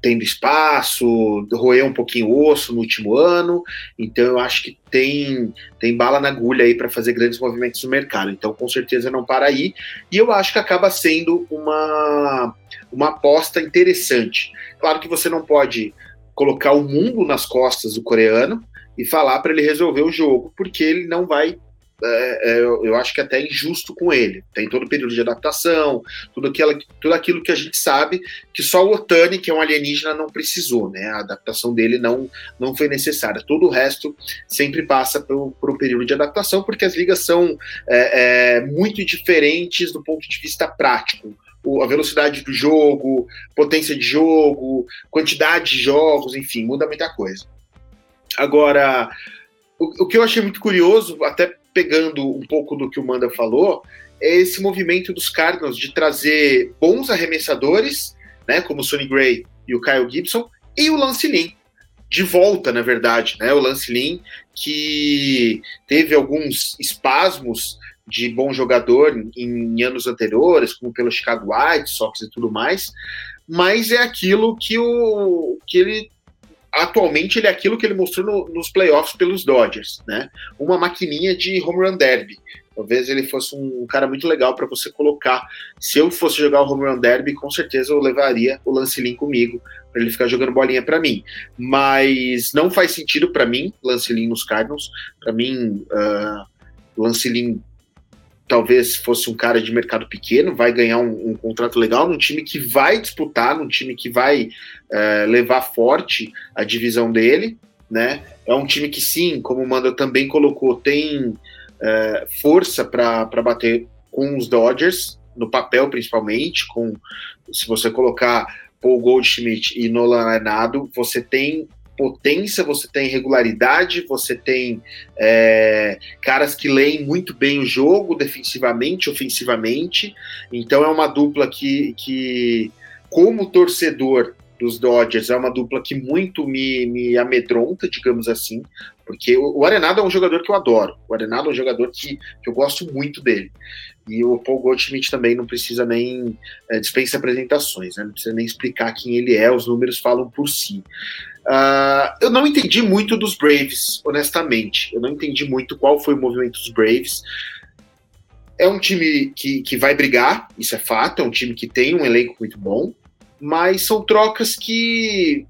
tendo espaço, roer um pouquinho o osso no último ano. Então eu acho que tem tem bala na agulha aí para fazer grandes movimentos no mercado. Então com certeza não para aí. E eu acho que acaba sendo uma uma aposta interessante. Claro que você não pode colocar o mundo nas costas do coreano e falar para ele resolver o jogo, porque ele não vai é, é, eu acho que é até injusto com ele. Tem todo o período de adaptação, tudo aquilo, tudo aquilo que a gente sabe que só o Otani, que é um alienígena, não precisou, né? A adaptação dele não, não foi necessária. Todo o resto sempre passa por, por um período de adaptação, porque as ligas são é, é muito diferentes do ponto de vista prático a velocidade do jogo, potência de jogo, quantidade de jogos, enfim, muda muita coisa. Agora, o, o que eu achei muito curioso, até pegando um pouco do que o Manda falou, é esse movimento dos Cardinals de trazer bons arremessadores, né, como o Sonny Gray e o Kyle Gibson, e o Lance Lynn, de volta, na verdade, né, o Lance Lynn, que teve alguns espasmos de bom jogador em, em anos anteriores, como pelo Chicago White Sox e tudo mais, mas é aquilo que, o, que ele atualmente ele é aquilo que ele mostrou no, nos playoffs pelos Dodgers, né? Uma maquininha de home run derby. Talvez ele fosse um cara muito legal para você colocar. Se eu fosse jogar o home run derby, com certeza eu levaria o Lance Lynn comigo para ele ficar jogando bolinha para mim. Mas não faz sentido para mim Lance Lynn nos Cardinals. Para mim, uh, Lance Lynn talvez fosse um cara de mercado pequeno, vai ganhar um, um contrato legal num time que vai disputar, num time que vai é, levar forte a divisão dele, né? É um time que sim, como o Manda também colocou, tem é, força para bater com os Dodgers, no papel principalmente, com se você colocar Paul Goldschmidt e Nolan Arenado, você tem potência, você tem regularidade, você tem é, caras que leem muito bem o jogo, defensivamente, ofensivamente. Então é uma dupla que, que como torcedor dos Dodgers, é uma dupla que muito me, me amedronta, digamos assim, porque o, Arenado é um jogador que eu adoro. O Arenado é um jogador que, que eu gosto muito dele. E o Paul Goldschmidt também não precisa nem é, dispensa apresentações, né? não precisa nem explicar quem ele é, os números falam por si. Uh, eu não entendi muito dos Braves, honestamente. Eu não entendi muito qual foi o movimento dos Braves. É um time que, que vai brigar, isso é fato, é um time que tem um elenco muito bom, mas são trocas que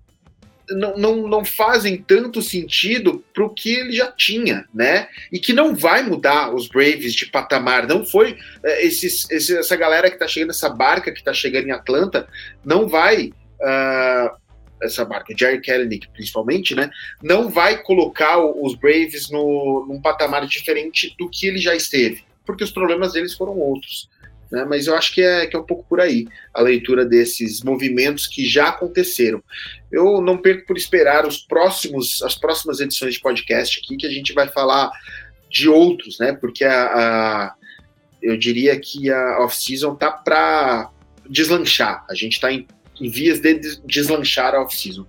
não, não, não fazem tanto sentido para o que ele já tinha, né? E que não vai mudar os Braves de patamar. Não foi é, esses, essa galera que está chegando, essa barca que está chegando em Atlanta, não vai. Uh, essa marca, Jerry Kelenic principalmente, né, não vai colocar os Braves no, num patamar diferente do que ele já esteve, porque os problemas deles foram outros. Né, mas eu acho que é, que é um pouco por aí a leitura desses movimentos que já aconteceram. Eu não perco por esperar os próximos, as próximas edições de podcast aqui, que a gente vai falar de outros, né? Porque a, a eu diria que a off-season tá para deslanchar. A gente está em em vias de deslanchar a off-season.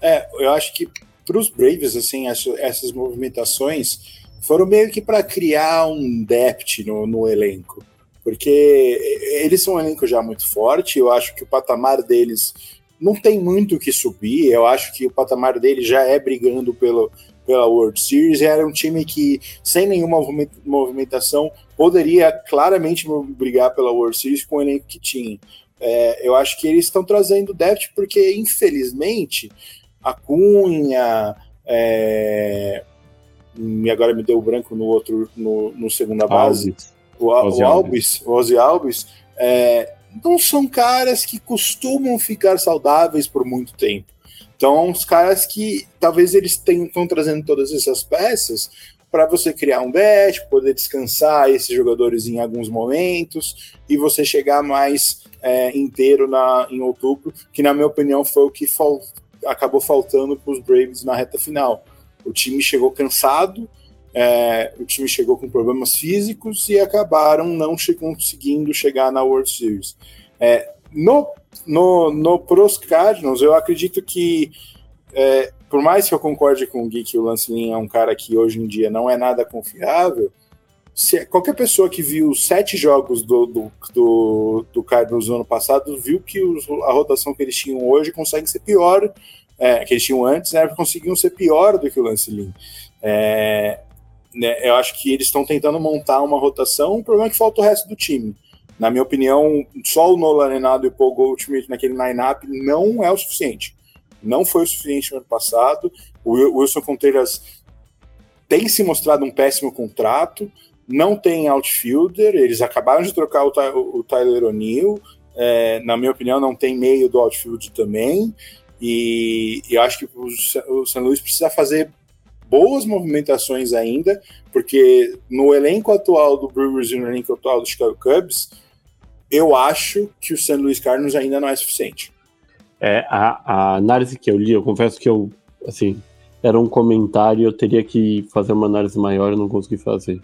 É, eu acho que para os Braves, assim, essas movimentações foram meio que para criar um depth no, no elenco, porque eles são um elenco já muito forte, eu acho que o patamar deles não tem muito o que subir, eu acho que o patamar deles já é brigando pelo, pela World Series, era um time que, sem nenhuma movimentação, poderia claramente brigar pela World Series com o elenco que tinha. É, eu acho que eles estão trazendo depth porque, infelizmente, a Cunha. É, e agora me deu branco no outro, no, no segunda base. O, o Albis, o Ozzy Albis, é, não são caras que costumam ficar saudáveis por muito tempo. Então, os caras que talvez eles estão trazendo todas essas peças para você criar um bet, poder descansar esses jogadores em alguns momentos e você chegar mais é, inteiro na, em outubro, que na minha opinião foi o que fal, acabou faltando para os Braves na reta final. O time chegou cansado, é, o time chegou com problemas físicos e acabaram não che conseguindo chegar na World Series. É, no, no, no pros Cardinals, eu acredito que é, por mais que eu concorde com o Gui que o Lance Lynn é um cara que hoje em dia não é nada confiável, se, qualquer pessoa que viu sete jogos do, do, do, do Cardinals no ano passado viu que os, a rotação que eles tinham hoje consegue ser pior, é, que eles tinham antes, né, conseguiam ser pior do que o Lance Lynn. É, né, eu acho que eles estão tentando montar uma rotação, o problema é que falta o resto do time. Na minha opinião, só o Nolan Renado e o Paul Goldschmidt naquele line-up não é o suficiente. Não foi o suficiente no ano passado. O Wilson Contreras tem se mostrado um péssimo contrato, não tem outfielder, eles acabaram de trocar o, o Tyler O'Neill, é, na minha opinião, não tem meio do outfield também, e, e acho que o, o St. Louis precisa fazer boas movimentações ainda, porque no elenco atual do Brewers e no elenco atual do Chicago Cubs, eu acho que o St. Louis Cardinals ainda não é suficiente. É, a, a, análise que eu li, eu confesso que eu, assim, era um comentário, eu teria que fazer uma análise maior, eu não consegui fazer.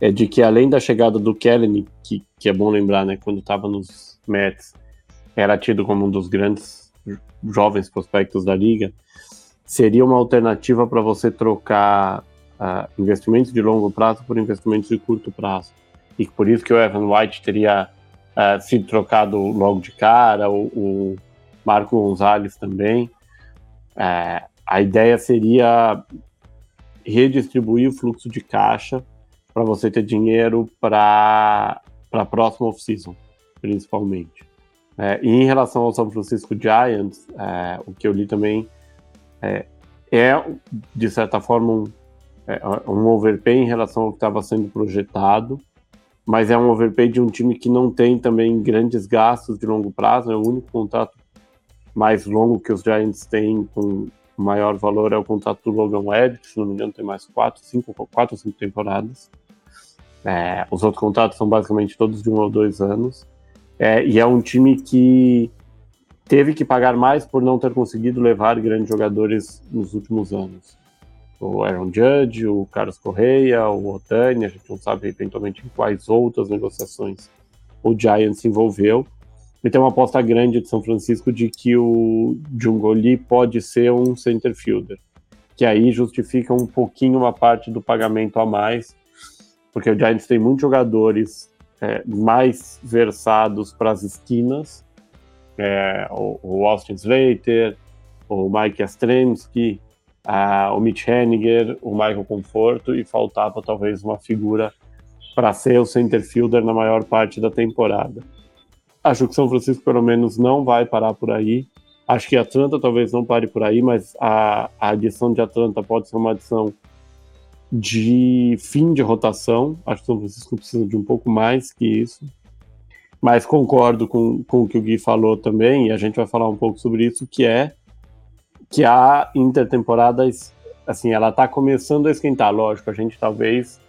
É de que além da chegada do Kellen, que, que é bom lembrar, né, quando estava nos Mets, era tido como um dos grandes jovens prospectos da liga, seria uma alternativa para você trocar uh, investimentos de longo prazo por investimentos de curto prazo. E por isso que o Evan White teria uh, sido trocado logo de cara, o, o Marco Gonzalez também. É, a ideia seria redistribuir o fluxo de caixa para você ter dinheiro para a próxima off-season, principalmente. É, e em relação ao São Francisco Giants, é, o que eu li também é, é de certa forma, um, é, um overpay em relação ao que estava sendo projetado, mas é um overpay de um time que não tem também grandes gastos de longo prazo, é o único contrato mais longo que os Giants têm com maior valor é o contrato do Logan Webb, que se não me engano tem mais quatro, cinco, quatro ou cinco temporadas. É, os outros contratos são basicamente todos de um ou dois anos. É, e é um time que teve que pagar mais por não ter conseguido levar grandes jogadores nos últimos anos. O Aaron Judge, o Carlos Correia, o Otani, a gente não sabe eventualmente em quais outras negociações o Giants se envolveu, e tem uma aposta grande de São Francisco de que o Jungoli pode ser um center fielder, que aí justifica um pouquinho uma parte do pagamento a mais, porque o Giants tem muitos jogadores é, mais versados para as esquinas, é, o, o, Austin Slater, o Mike Astremski, o Mitch Henniger, o Michael Conforto, e faltava talvez uma figura para ser o center fielder na maior parte da temporada. Acho que São Francisco, pelo menos, não vai parar por aí. Acho que Atlanta talvez não pare por aí, mas a, a adição de Atlanta pode ser uma adição de fim de rotação. Acho que São Francisco precisa de um pouco mais que isso. Mas concordo com, com o que o Gui falou também, e a gente vai falar um pouco sobre isso, que é que a intertemporada, assim, ela está começando a esquentar. Lógico, a gente talvez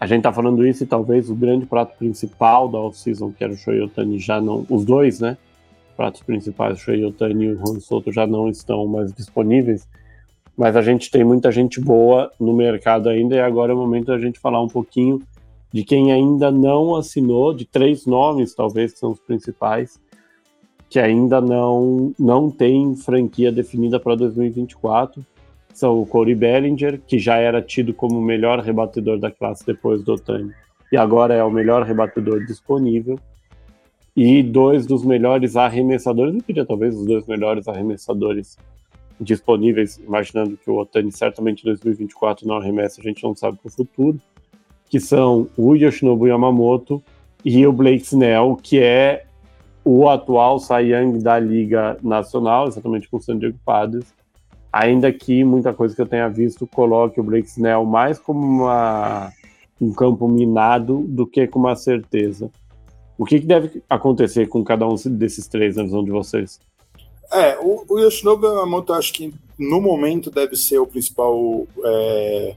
a gente tá falando isso e talvez o grande prato principal da off-season, que era o Shohei Otani, já não. Os dois, né? Pratos principais, o Shohei Otani e o Juan Soto, já não estão mais disponíveis. Mas a gente tem muita gente boa no mercado ainda e agora é o momento da gente falar um pouquinho de quem ainda não assinou, de três nomes, talvez, que são os principais, que ainda não, não tem franquia definida para 2024 são o Corey Bellinger, que já era tido como o melhor rebatedor da classe depois do Otani, e agora é o melhor rebatedor disponível, e dois dos melhores arremessadores, eu queria talvez os dois melhores arremessadores disponíveis, imaginando que o Otani certamente em 2024 não arremessa, a gente não sabe para o futuro, que são o Yoshinobu Yamamoto e o Blake Snell, que é o atual Cy Young da Liga Nacional, exatamente com o San Diego Padres, ainda que muita coisa que eu tenha visto coloque o Blake Snell mais como uma, um campo minado do que com uma certeza. O que, que deve acontecer com cada um desses três na visão de vocês? É, o, o Yoshinobu Yamamoto acho que no momento deve ser o principal é,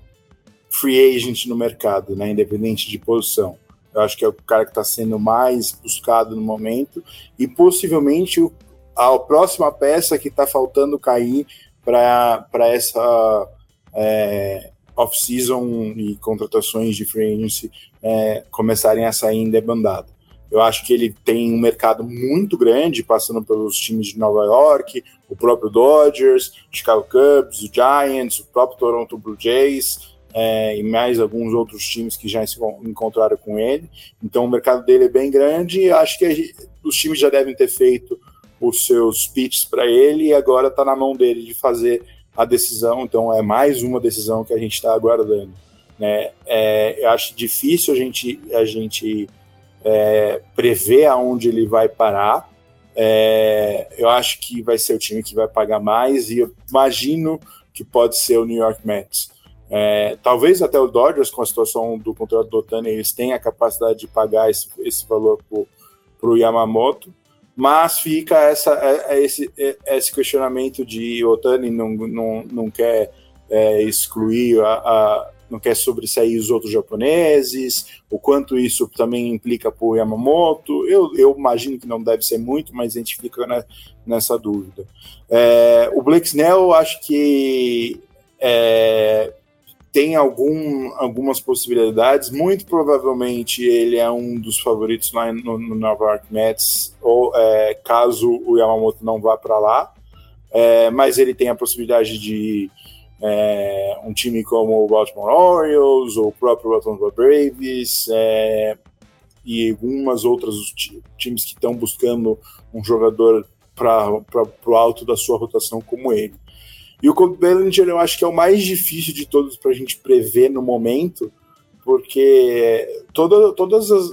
free agent no mercado, né, independente de posição. Eu acho que é o cara que está sendo mais buscado no momento e possivelmente o, a próxima peça que está faltando cair para essa é, off-season e contratações de free agency é, começarem a sair em debandada. Eu acho que ele tem um mercado muito grande, passando pelos times de Nova York, o próprio Dodgers, Chicago Cubs, o Giants, o próprio Toronto Blue Jays, é, e mais alguns outros times que já se encontraram com ele. Então o mercado dele é bem grande e acho que os times já devem ter feito os seus pitches para ele e agora está na mão dele de fazer a decisão. Então é mais uma decisão que a gente está aguardando. Né? É, eu acho difícil a gente, a gente é, prever aonde ele vai parar. É, eu acho que vai ser o time que vai pagar mais e eu imagino que pode ser o New York Mets. É, talvez até o Dodgers, com a situação do contrato do Otani, eles tenham a capacidade de pagar esse, esse valor para o Yamamoto, mas fica essa, é, é esse, é, esse questionamento de Otani não, não, não quer é, excluir a, a, não quer sobressair os outros japoneses, o quanto isso também implica para o Yamamoto. Eu, eu imagino que não deve ser muito, mas a gente fica né, nessa dúvida. É, o Blake Snell, acho que é, tem algum, algumas possibilidades. Muito provavelmente ele é um dos favoritos lá no, no Nova York Mets, ou é, caso o Yamamoto não vá para lá. É, mas ele tem a possibilidade de é, um time como o Baltimore Orioles, ou o próprio Atlanta Braves, é, e algumas outras times que estão buscando um jogador para o alto da sua rotação como ele. E o Cody Bellinger eu acho que é o mais difícil de todos para a gente prever no momento, porque toda, todas as,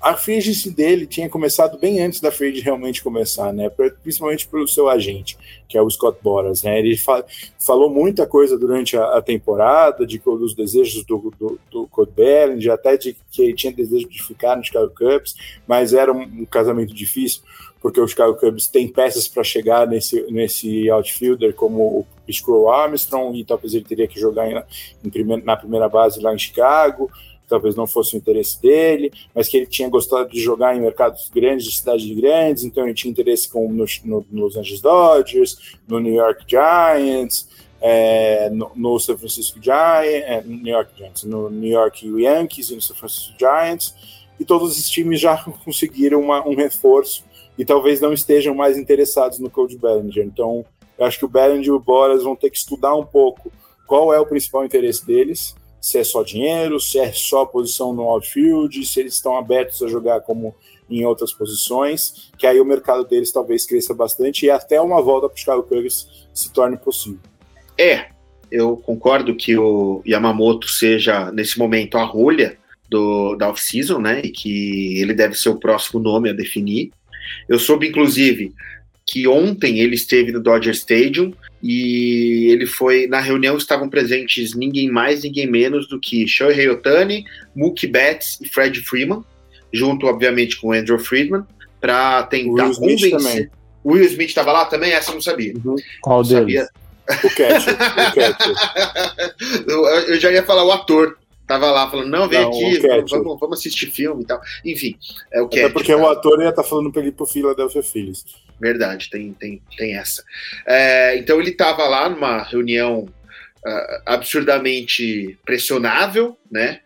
a agency dele tinha começado bem antes da free realmente começar, né? Principalmente pelo seu agente, que é o Scott Boras, né? Ele fa falou muita coisa durante a, a temporada, de dos desejos do, do, do Cody Bellinger, até de que ele tinha desejo de ficar no Chicago Cubs, mas era um, um casamento difícil, porque o Chicago Cubs tem peças para chegar nesse, nesse outfielder, como o Scroll Armstrong, e talvez ele teria que jogar em, em na primeira base lá em Chicago talvez não fosse o interesse dele, mas que ele tinha gostado de jogar em mercados grandes, de cidades grandes, então ele tinha interesse com, no, no, no Los Angeles Dodgers, no New York Giants, é, no, no San Francisco Giants, é, New York Giants, no New York Yankees e no San Francisco Giants, e todos esses times já conseguiram uma, um reforço e talvez não estejam mais interessados no Cody Bellinger. Então, eu acho que o Bellinger e o Boras vão ter que estudar um pouco qual é o principal interesse deles, se é só dinheiro, se é só posição no outfield, se eles estão abertos a jogar como em outras posições, que aí o mercado deles talvez cresça bastante e até uma volta para os Chicago Cubs se torne possível. É, eu concordo que o Yamamoto seja, nesse momento, a rolha do, da off-season, né, e que ele deve ser o próximo nome a definir. Eu soube, inclusive, que ontem ele esteve no Dodger Stadium e ele foi na reunião estavam presentes ninguém mais, ninguém menos do que Shohei Otani, Mookie Betts e Fred Freeman, junto obviamente com Andrew Friedman, para tentar Will convencer. Também. O Will Smith estava lá também? Essa eu não sabia. Uhum. Qual não deles? Sabia. O Cat. o Cat. eu já ia falar o ator. Tava lá falando, não, vem não, aqui, vamos, vamos, assistir filme e tal. Enfim, é o que. É porque tá? o ator ia estar tá falando para ele ir pro Philadelphia Phillies. Verdade, tem, tem, tem essa. É, então ele estava lá numa reunião uh, absurdamente pressionável, né?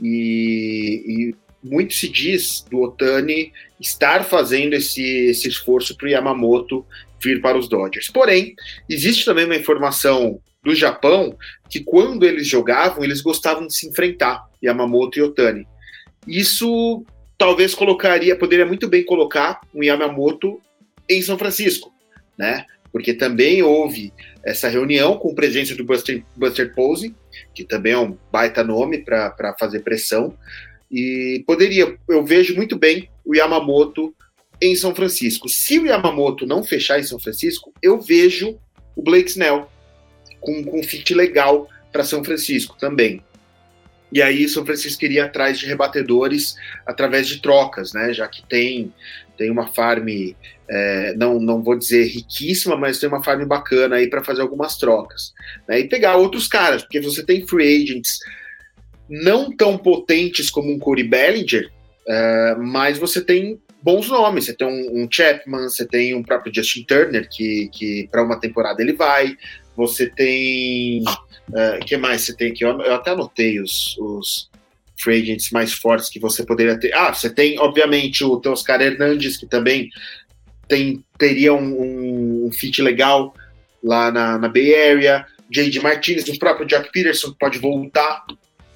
E, e, muito se diz do Otani estar fazendo esse, esse esforço para o Yamamoto vir para os Dodgers. Porém, existe também uma informação do Japão que quando eles jogavam, eles gostavam de se enfrentar, Yamamoto e Otani. Isso talvez colocaria, poderia muito bem colocar um Yamamoto em São Francisco, né? Porque também houve essa reunião com presença do Buster, Buster Posey, que também é um baita nome para fazer pressão, e poderia, eu vejo muito bem o Yamamoto em São Francisco. Se o Yamamoto não fechar em São Francisco, eu vejo o Blake Snell com, com um fit legal para São Francisco também. E aí São Francisco iria atrás de rebatedores através de trocas, né? Já que tem tem uma farm, é, não, não vou dizer riquíssima, mas tem uma farm bacana aí para fazer algumas trocas. Né? E pegar outros caras, porque você tem free agents não tão potentes como um Corey Bellinger, uh, mas você tem bons nomes. Você tem um, um, Chapman, você tem um próprio Justin Turner, que, que para uma temporada ele vai. Você tem. O uh, que mais você tem aqui? Eu, eu até anotei os, os free agents mais fortes que você poderia ter. Ah, você tem, obviamente, o Oscar Hernandes, que também tem, teria um, um, fit legal lá na, na Bay Area. J.D. Martinez, o próprio Jack Peterson, pode voltar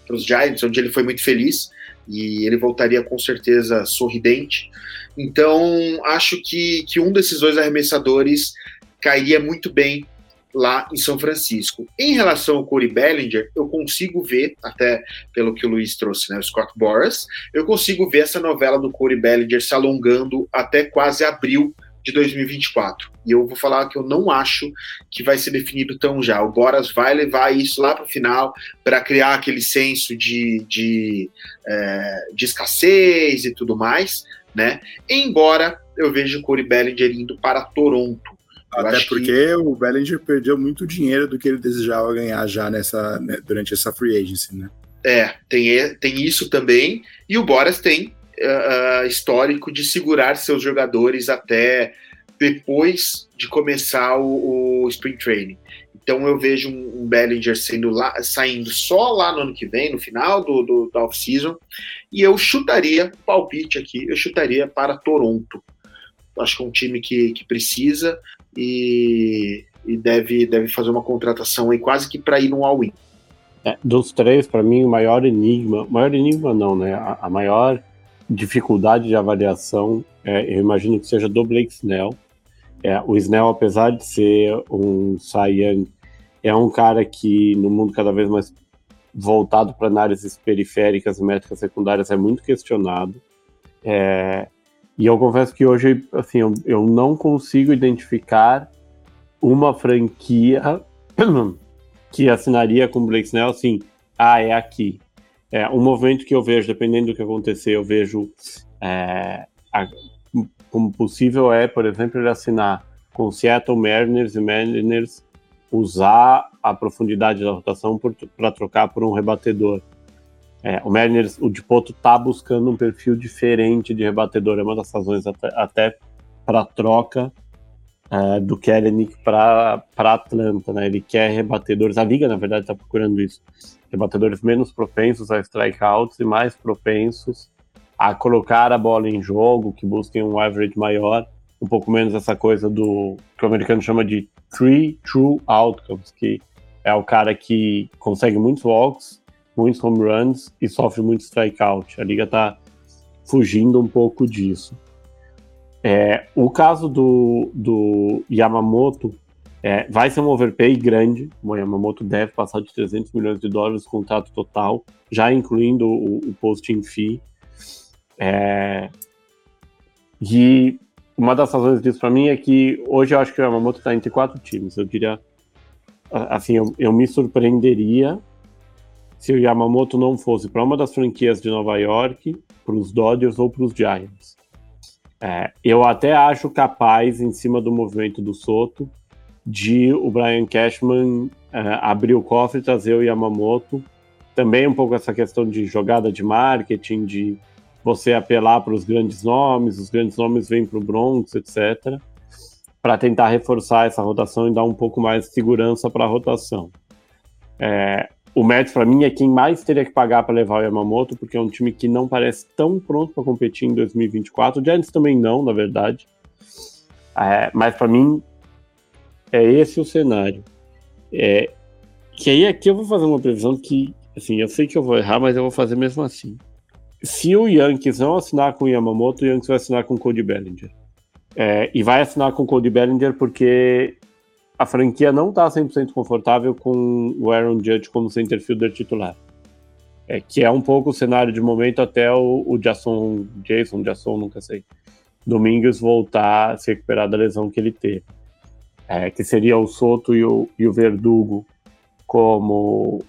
para os Giants, onde ele foi muito feliz e ele voltaria com certeza sorridente. Então, acho que, que um desses dois arremessadores cairia muito bem lá em São Francisco. Em relação ao Corey Bellinger, eu consigo ver, até pelo que o Luiz trouxe, né, o Scott Boras, eu consigo ver essa novela do Corey Bellinger se alongando até quase abril de 2024. E eu vou falar que eu não acho que vai ser definido tão já. O Boras vai levar isso lá para o final para criar aquele senso de, de, é, de escassez e tudo mais, né? Embora eu veja o Corey Bellinger indo para Toronto. Até porque que... o Bellinger perdeu muito dinheiro do que ele desejava ganhar já nessa, né, durante essa free agency, né? É, tem, tem isso também. E o Boras tem uh, histórico de segurar seus jogadores até depois de começar o, o Spring Training. Então eu vejo um, um Bellinger sendo lá, saindo só lá no ano que vem, no final do, do da off-season, e eu chutaria, palpite aqui, eu chutaria para Toronto. Acho que é um time que, que precisa e, e deve, deve fazer uma contratação aí quase que para ir no all-in. É, dos três, para mim, o maior enigma, maior enigma não, né? A, a maior dificuldade de avaliação, é, eu imagino que seja do Blake Snell. É, o Snell, apesar de ser um Young, é um cara que no mundo cada vez mais voltado para análises periféricas e métricas secundárias é muito questionado. É, e eu confesso que hoje, assim, eu, eu não consigo identificar uma franquia que assinaria com o Blake Snell assim, ah, é aqui. É, um movimento que eu vejo, dependendo do que acontecer, eu vejo é, a, como possível é, por exemplo, ele assinar com Seattle Mariners e Mariners usar a profundidade da rotação para trocar por um rebatedor. É, o Mariners, o Dipoto está buscando um perfil diferente de rebatedor, é uma das razões até, até para troca é, do Kellenic para Atlanta, né? Ele quer rebatedores, a liga na verdade está procurando isso rebatedores menos propensos a strikeouts e mais propensos a colocar a bola em jogo, que busquem um average maior, um pouco menos essa coisa do que o americano chama de three true outcomes, que é o cara que consegue muitos walks, muitos home runs e sofre muito strikeout. A liga está fugindo um pouco disso. É, o caso do, do Yamamoto é, vai ser um overpay grande. O Yamamoto deve passar de 300 milhões de dólares no contrato total, já incluindo o, o posting fee. É, e uma das razões disso para mim é que hoje eu acho que o Yamamoto está entre quatro times. Eu diria, assim, eu, eu me surpreenderia se o Yamamoto não fosse para uma das franquias de Nova York, para os Dodgers ou para os Giants. É, eu até acho capaz, em cima do movimento do Soto, de o Brian Cashman uh, abrir o cofre e trazer o Yamamoto. Também um pouco essa questão de jogada de marketing, de você apelar para os grandes nomes, os grandes nomes vêm para o Bronx, etc., para tentar reforçar essa rotação e dar um pouco mais de segurança para a rotação. É, o Mets, para mim, é quem mais teria que pagar para levar o Yamamoto, porque é um time que não parece tão pronto para competir em 2024. O Giants também não, na verdade. É, mas para mim, é esse o cenário. É, que aí aqui eu vou fazer uma previsão que, assim, eu sei que eu vou errar, mas eu vou fazer mesmo assim. Se o Yankees não assinar com o Yamamoto, o Yankees vai assinar com o Cody Bellinger. É, e vai assinar com o Cody Bellinger porque a franquia não está 100% confortável com o Aaron Judge como center fielder titular. É, que é um pouco o cenário de momento até o, o Jason, Jason, Jason, nunca sei, Domingos voltar a se recuperar da lesão que ele teve é, que seria o Soto e o, e o Verdugo como,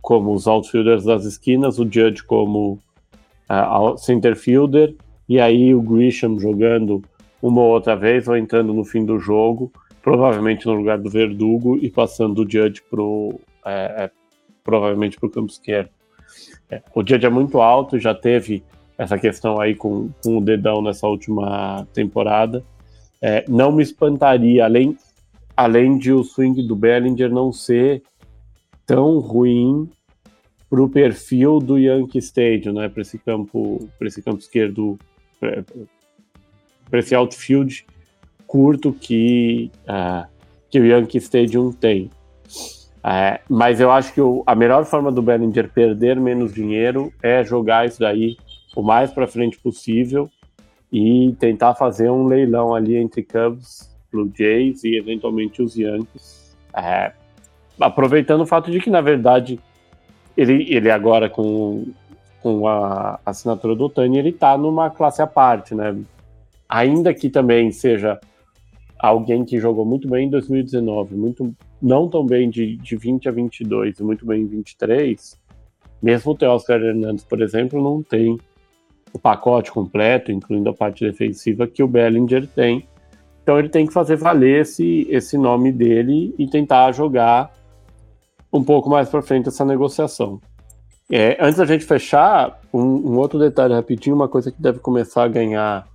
como os outfielders das esquinas, o Judge como uh, center fielder, e aí o Grisham jogando uma ou outra vez ou entrando no fim do jogo, provavelmente no lugar do Verdugo e passando o Judge pro, é, é, provavelmente para o campo esquerdo. É, o Judge é muito alto, já teve essa questão aí com, com o dedão nessa última temporada. É, não me espantaria, além, além de o swing do Bellinger não ser tão ruim para o perfil do Yankee Stadium, né? Para esse campo, para esse campo esquerdo, para esse outfield curto que uh, que o Yankee Stadium tem. É, mas eu acho que o, a melhor forma do Bellinger perder menos dinheiro é jogar isso daí o mais para frente possível e tentar fazer um leilão ali entre Cubs, Blue Jays e eventualmente os Yankees. É, aproveitando o fato de que, na verdade, ele, ele agora com, com a assinatura do Otani, ele está numa classe à parte, né? Ainda que também seja alguém que jogou muito bem em 2019, muito não tão bem de, de 20 a 22 muito bem em 23, mesmo o Teoscar Hernandes, por exemplo, não tem o pacote completo, incluindo a parte defensiva, que o Bellinger tem. Então ele tem que fazer valer esse, esse nome dele e tentar jogar um pouco mais para frente essa negociação. É, antes da gente fechar, um, um, outro detalhe rapidinho, uma coisa que deve começar a ganhar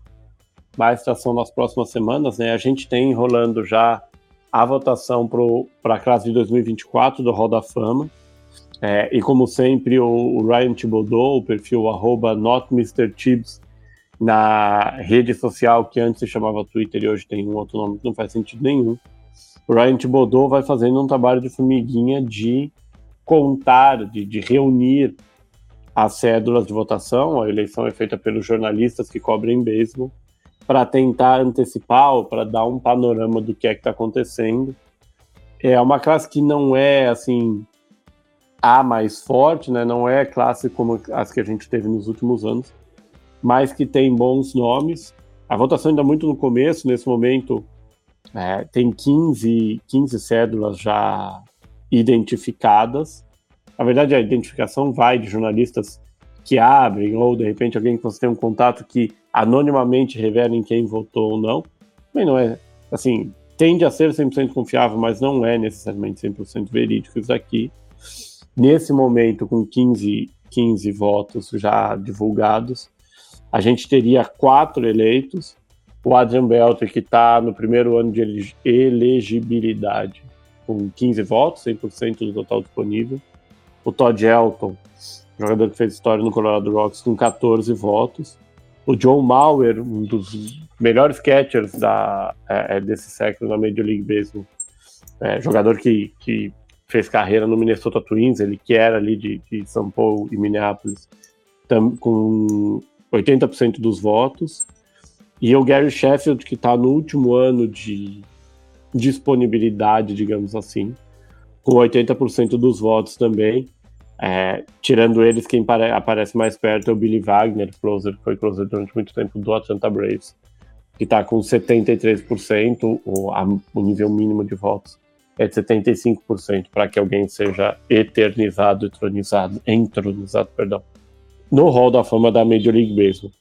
mais tração nas próximas semanas, né? A gente tem rolando já a votação para a classe de 2024 do Hall da Fama. É, e como sempre, o, o Ryan Thibodeau, o perfil arroba NotMrTibs, na rede social que antes se chamava Twitter e hoje tem um outro nome que não faz sentido nenhum. O Ryan Thibodeau vai fazendo um trabalho de formiguinha de contar, de, de reunir as cédulas de votação. A eleição é feita pelos jornalistas que cobrem beisebol para tentar antecipar ou para dar um panorama do que é que está acontecendo. É uma classe que não é assim a mais forte, né? Não é classe como as que a gente teve nos últimos anos, mas que tem bons nomes. A votação ainda muito no começo, nesse momento é, tem 15, 15 cédulas já identificadas. Na verdade, a identificação vai de jornalistas que abrem, ou de repente alguém que você tem um contato que anonimamente revelem quem votou ou não. Também não é, assim, tende a ser 100% confiável, mas não é necessariamente 100% verídico isso aqui. Nesse momento, com 15, 15 votos já divulgados, a gente teria quatro eleitos. O Adrian Belter, que está no primeiro ano de elegibilidade, com 15 votos, 100% do total disponível. O Todd Elton, jogador que fez história no Colorado Rocks, com 14 votos. O John Mauer, um dos melhores catchers da, é, é, desse século na Major League Baseball, é, jogador que, que fez carreira no Minnesota Twins, ele que era ali de, de São Paulo e Minneapolis, tam, com 80% dos votos. E o Gary Sheffield, que está no último ano de disponibilidade, digamos assim, com 80% dos votos também. É, tirando eles, quem aparece mais perto é o Billy Wagner, closer, foi closer durante muito tempo do Atlanta Braves, que está com 73%, o, a, o nível mínimo de votos é de 75% para que alguém seja eternizado, entronizado, entronizado, perdão, no Hall da Fama da Major League Baseball.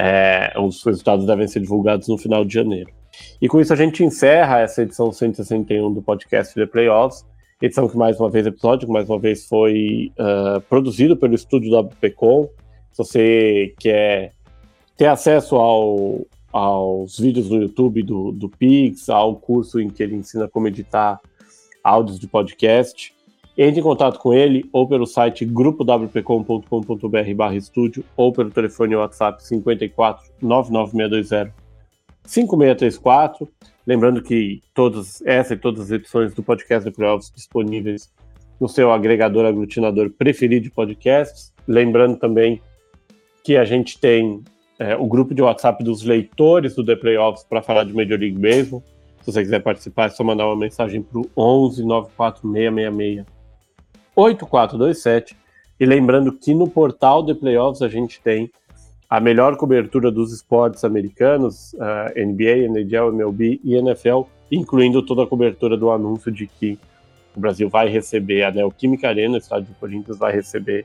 É, os resultados devem ser divulgados no final de janeiro. E com isso a gente encerra essa edição 161 do podcast The Playoffs edição que mais uma vez episódio que mais uma vez foi uh, produzido pelo estúdio da WPcom. Se você quer ter acesso ao, aos vídeos no YouTube do, do Pix, ao curso em que ele ensina como editar áudios de podcast, entre em contato com ele ou pelo site grupowpcom.com.br barra estúdio ou pelo telefone WhatsApp 54 99620 5634. Lembrando que todas essa e todas as edições do podcast do Playoffs disponíveis no seu agregador aglutinador preferido de podcasts. Lembrando também que a gente tem é, o grupo de WhatsApp dos leitores do The Playoffs para falar de Major League Baseball. Se você quiser participar, é só mandar uma mensagem para o 11 94666 8427. E lembrando que no portal The Playoffs a gente tem a melhor cobertura dos esportes americanos, uh, NBA, NHL, MLB e NFL, incluindo toda a cobertura do anúncio de que o Brasil vai receber a Neoquímica Arena, o estádio do Corinthians vai receber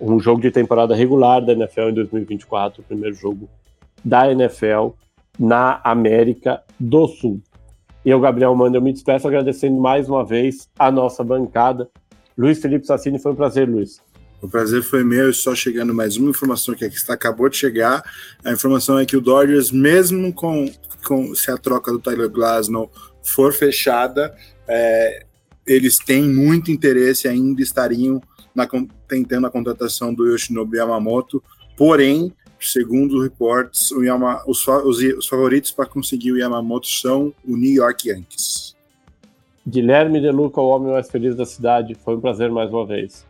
um jogo de temporada regular da NFL em 2024, o primeiro jogo da NFL na América do Sul. Eu, Gabriel Manda, eu me despeço agradecendo mais uma vez a nossa bancada. Luiz Felipe Sassini, foi um prazer, Luiz. O prazer foi meu e só chegando mais uma informação que está, acabou de chegar. A informação é que o Dodgers, mesmo com, com se a troca do Tyler Glasnow for fechada, é, eles têm muito interesse ainda estariam na, tentando a contratação do Yoshinobu Yamamoto, porém, segundo reportes, Yama, os, os, os favoritos para conseguir o Yamamoto são o New York Yankees. Guilherme De Luca, o homem mais feliz da cidade, foi um prazer mais uma vez.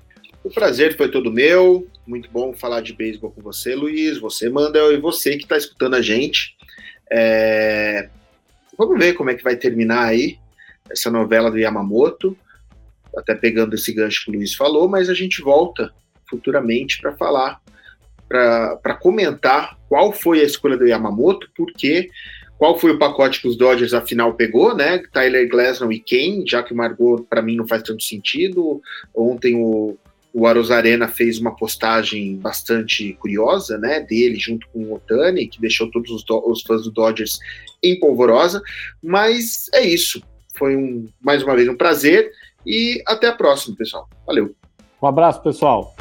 O prazer foi todo meu. Muito bom falar de beisebol com você, Luiz. Você, Mandel, e você que está escutando a gente. É... Vamos ver como é que vai terminar aí essa novela do Yamamoto. Até pegando esse gancho que o Luiz falou, mas a gente volta futuramente para falar, para comentar qual foi a escolha do Yamamoto, porque qual foi o pacote que os Dodgers afinal pegou, né? Tyler Glasnow e quem, já que o Margot para mim não faz tanto sentido. Ontem o, o Arena fez uma postagem bastante curiosa, né, dele junto com o Otani, que deixou todos os, os, fãs do Dodgers em polvorosa, mas é isso. Foi um, mais uma vez um prazer e até a próxima, pessoal. Valeu. Um abraço, pessoal.